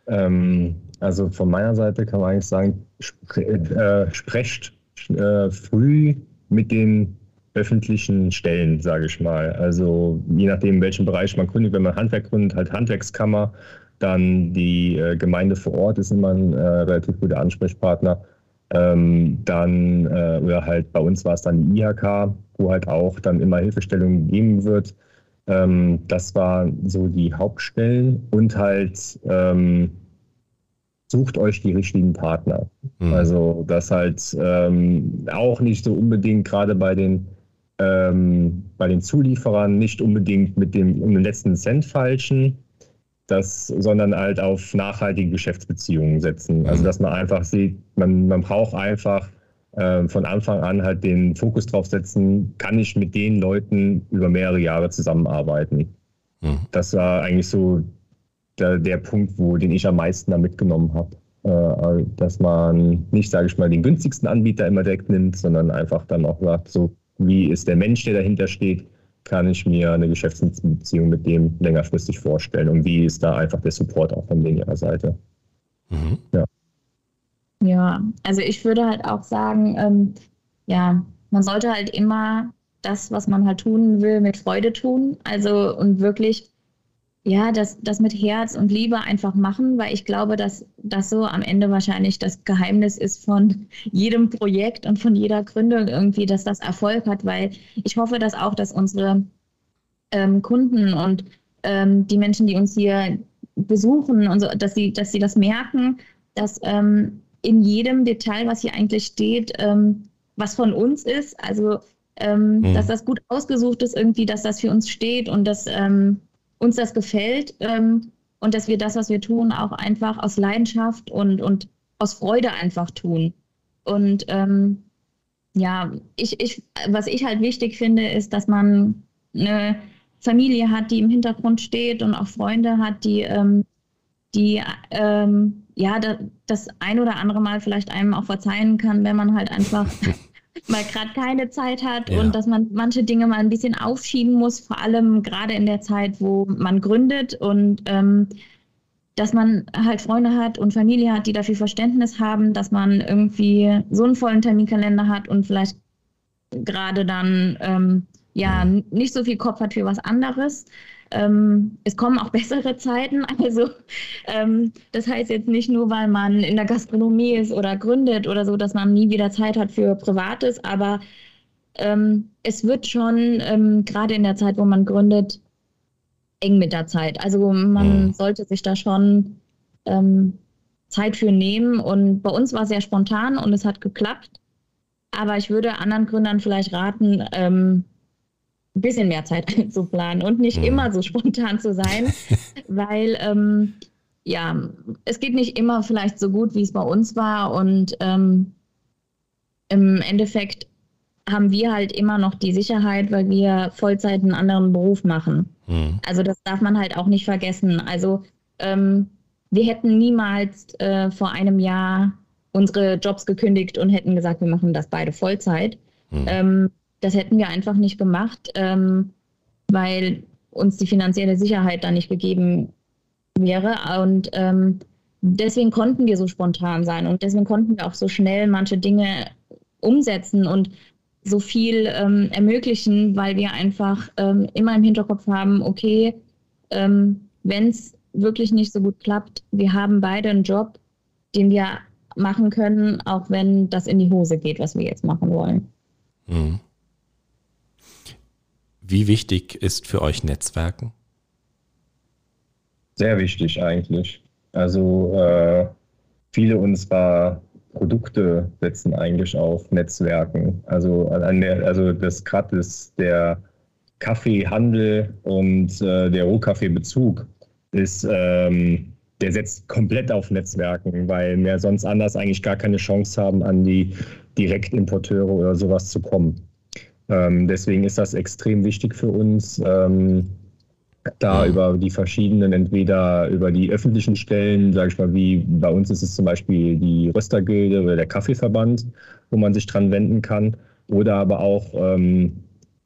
Ähm, also von meiner Seite kann man eigentlich sagen, spre äh, sprecht äh, früh mit den öffentlichen Stellen, sage ich mal. Also je nachdem, welchen Bereich man gründet, wenn man Handwerk gründet, halt Handwerkskammer, dann die äh, Gemeinde vor Ort ist immer ein äh, relativ guter Ansprechpartner. Ähm, dann, äh, oder halt bei uns war es dann die IHK, wo halt auch dann immer Hilfestellung gegeben wird. Ähm, das waren so die Hauptstellen und halt ähm, sucht euch die richtigen Partner. Mhm. Also das halt ähm, auch nicht so unbedingt gerade bei den ähm, bei den Zulieferern nicht unbedingt mit dem um den letzten Cent falschen, das, sondern halt auf nachhaltige Geschäftsbeziehungen setzen. Also mhm. dass man einfach sieht, man, man braucht einfach äh, von Anfang an halt den Fokus drauf setzen, kann ich mit den Leuten über mehrere Jahre zusammenarbeiten. Mhm. Das war eigentlich so der, der Punkt, wo den ich am meisten da mitgenommen habe. Äh, dass man nicht, sage ich mal, den günstigsten Anbieter immer direkt nimmt, sondern einfach dann auch sagt, so wie ist der Mensch, der dahinter steht, kann ich mir eine Geschäftsbeziehung mit dem längerfristig vorstellen und wie ist da einfach der Support auch von ihrer Seite. Mhm. Ja. Ja, also ich würde halt auch sagen, ähm, ja, man sollte halt immer das, was man halt tun will, mit Freude tun. Also und wirklich, ja, das, das mit Herz und Liebe einfach machen, weil ich glaube, dass das so am Ende wahrscheinlich das Geheimnis ist von jedem Projekt und von jeder Gründung irgendwie, dass das Erfolg hat, weil ich hoffe, dass auch, dass unsere ähm, Kunden und ähm, die Menschen, die uns hier besuchen und so, dass sie, dass sie das merken, dass ähm, in jedem Detail, was hier eigentlich steht, ähm, was von uns ist. Also, ähm, mhm. dass das gut ausgesucht ist, irgendwie, dass das für uns steht und dass ähm, uns das gefällt ähm, und dass wir das, was wir tun, auch einfach aus Leidenschaft und, und aus Freude einfach tun. Und ähm, ja, ich, ich, was ich halt wichtig finde, ist, dass man eine Familie hat, die im Hintergrund steht und auch Freunde hat, die, ähm, die ähm, ja, da, das ein oder andere Mal vielleicht einem auch verzeihen kann, wenn man halt einfach <laughs> mal gerade keine Zeit hat ja. und dass man manche Dinge mal ein bisschen aufschieben muss, vor allem gerade in der Zeit, wo man gründet und ähm, dass man halt Freunde hat und Familie hat, die dafür Verständnis haben, dass man irgendwie so einen vollen Terminkalender hat und vielleicht gerade dann ähm, ja nicht so viel Kopf hat für was anderes. Ähm, es kommen auch <laughs> bessere Zeiten. Also ähm, das heißt jetzt nicht nur, weil man in der Gastronomie ist oder gründet oder so, dass man nie wieder Zeit hat für Privates, aber ähm, es wird schon ähm, gerade in der Zeit, wo man gründet, eng mit der Zeit. Also man mhm. sollte sich da schon ähm, Zeit für nehmen. Und bei uns war es sehr spontan und es hat geklappt. Aber ich würde anderen Gründern vielleicht raten, ähm, ein bisschen mehr Zeit <laughs> einzuplanen und nicht mhm. immer so spontan zu sein, <laughs> weil ähm, ja, es geht nicht immer vielleicht so gut, wie es bei uns war und ähm, im Endeffekt haben wir halt immer noch die Sicherheit, weil wir Vollzeit einen anderen Beruf machen. Mhm. Also das darf man halt auch nicht vergessen. Also ähm, wir hätten niemals äh, vor einem Jahr unsere Jobs gekündigt und hätten gesagt, wir machen das beide Vollzeit. Mhm. Ähm, das hätten wir einfach nicht gemacht, ähm, weil uns die finanzielle Sicherheit da nicht gegeben wäre. Und ähm, deswegen konnten wir so spontan sein und deswegen konnten wir auch so schnell manche Dinge umsetzen und so viel ähm, ermöglichen, weil wir einfach ähm, immer im Hinterkopf haben, okay, ähm, wenn es wirklich nicht so gut klappt, wir haben beide einen Job, den wir machen können, auch wenn das in die Hose geht, was wir jetzt machen wollen. Mhm. Wie wichtig ist für euch Netzwerken? Sehr wichtig eigentlich. Also äh, viele unserer Produkte setzen eigentlich auf Netzwerken. Also, an der, also das gerade der Kaffeehandel und äh, der Rohkaffeebezug ist, ähm, der setzt komplett auf Netzwerken, weil wir sonst anders eigentlich gar keine Chance haben, an die Direktimporteure oder sowas zu kommen. Ähm, deswegen ist das extrem wichtig für uns, ähm, da mhm. über die verschiedenen, entweder über die öffentlichen Stellen, sage ich mal, wie bei uns ist es zum Beispiel die Röstergilde oder der Kaffeeverband, wo man sich dran wenden kann, oder aber auch ähm,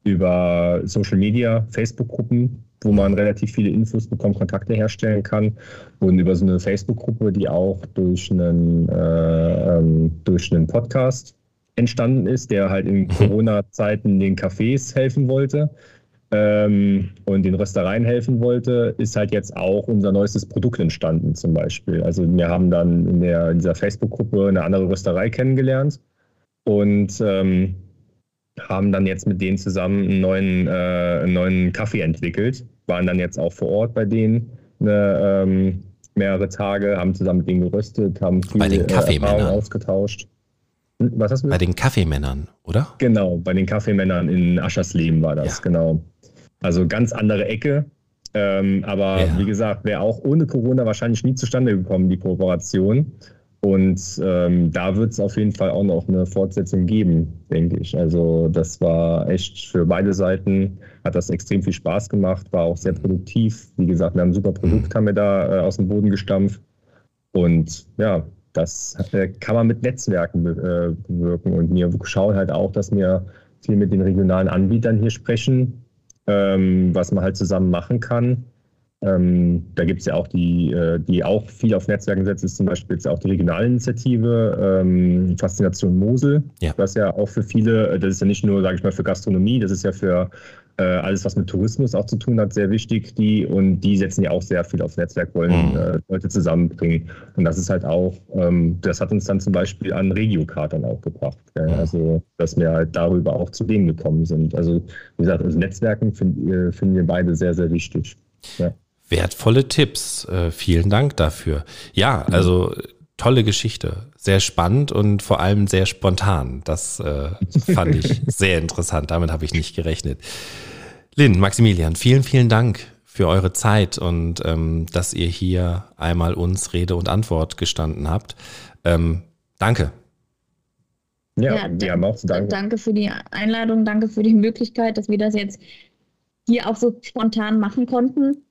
über Social Media, Facebook-Gruppen, wo man relativ viele Infos bekommt, Kontakte herstellen kann und über so eine Facebook-Gruppe, die auch durch einen, äh, ähm, durch einen Podcast entstanden ist, der halt in mhm. Corona-Zeiten den Cafés helfen wollte ähm, und den Röstereien helfen wollte, ist halt jetzt auch unser neuestes Produkt entstanden zum Beispiel. Also wir haben dann in, der, in dieser Facebook-Gruppe eine andere Rösterei kennengelernt und ähm, haben dann jetzt mit denen zusammen einen neuen, äh, einen neuen Kaffee entwickelt, waren dann jetzt auch vor Ort bei denen eine, ähm, mehrere Tage, haben zusammen mit denen geröstet, haben viel äh, Erfahrung ausgetauscht. Was hast du? Bei den Kaffeemännern, oder? Genau, bei den Kaffeemännern in Aschersleben war das, ja. genau. Also ganz andere Ecke. Ähm, aber ja. wie gesagt, wäre auch ohne Corona wahrscheinlich nie zustande gekommen, die Kooperation. Und ähm, da wird es auf jeden Fall auch noch eine Fortsetzung geben, denke ich. Also das war echt für beide Seiten, hat das extrem viel Spaß gemacht, war auch sehr produktiv. Wie gesagt, wir haben ein super Produkt, haben wir da äh, aus dem Boden gestampft. Und ja, das äh, kann man mit Netzwerken äh, bewirken. Und wir schauen halt auch, dass wir viel mit den regionalen Anbietern hier sprechen, ähm, was man halt zusammen machen kann. Ähm, da gibt es ja auch die, äh, die auch viel auf Netzwerken setzt, ist zum Beispiel jetzt auch die Regionalinitiative ähm, Faszination Mosel, ja. was ja auch für viele, das ist ja nicht nur, sage ich mal, für Gastronomie, das ist ja für äh, alles, was mit Tourismus auch zu tun hat, sehr wichtig. Die und die setzen ja auch sehr viel aufs Netzwerk, wollen mhm. äh, Leute zusammenbringen. Und das ist halt auch, ähm, das hat uns dann zum Beispiel an Regiocard dann auch gebracht. Mhm. Also, dass wir halt darüber auch zu denen gekommen sind. Also, wie gesagt, also Netzwerken find, äh, finden wir beide sehr, sehr wichtig. Ja. Wertvolle Tipps. Äh, vielen Dank dafür. Ja, also tolle Geschichte. Sehr spannend und vor allem sehr spontan. Das äh, fand ich <laughs> sehr interessant. Damit habe ich nicht gerechnet. Lynn, Maximilian, vielen, vielen Dank für eure Zeit und ähm, dass ihr hier einmal uns Rede und Antwort gestanden habt. Ähm, danke. Ja, ja wir haben auch zu danken. Danke für die Einladung, danke für die Möglichkeit, dass wir das jetzt hier auch so spontan machen konnten.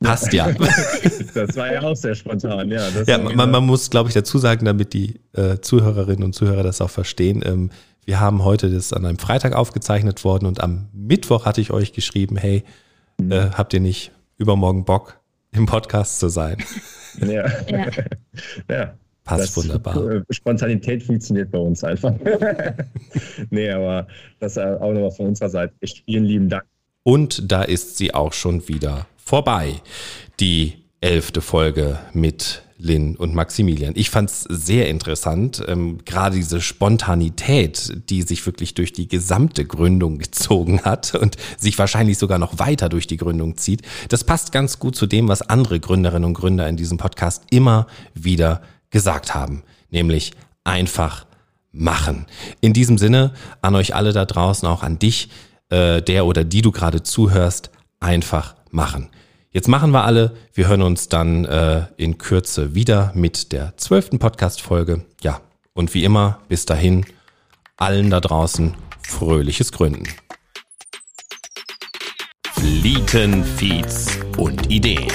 Passt ja. <laughs> das war ja auch sehr spontan, ja. ja man, man, muss, glaube ich, dazu sagen, damit die äh, Zuhörerinnen und Zuhörer das auch verstehen. Ähm, wir haben heute das an einem Freitag aufgezeichnet worden und am Mittwoch hatte ich euch geschrieben, hey, mhm. äh, habt ihr nicht übermorgen Bock, im Podcast zu sein? Ja. ja. <laughs> ja. Passt das wunderbar. Äh, Spontanität funktioniert bei uns einfach. <laughs> nee, aber das auch nochmal von unserer Seite. Echt vielen lieben Dank. Und da ist sie auch schon wieder vorbei. Die elfte Folge mit Lynn und Maximilian. Ich fand es sehr interessant, ähm, gerade diese Spontanität, die sich wirklich durch die gesamte Gründung gezogen hat und sich wahrscheinlich sogar noch weiter durch die Gründung zieht. Das passt ganz gut zu dem, was andere Gründerinnen und Gründer in diesem Podcast immer wieder gesagt haben, nämlich einfach machen. In diesem Sinne an euch alle da draußen, auch an dich, äh, der oder die du gerade zuhörst, einfach machen. Jetzt machen wir alle. Wir hören uns dann äh, in Kürze wieder mit der zwölften Podcast-Folge. Ja, und wie immer, bis dahin, allen da draußen fröhliches Gründen. Flieten, Feeds und Ideen.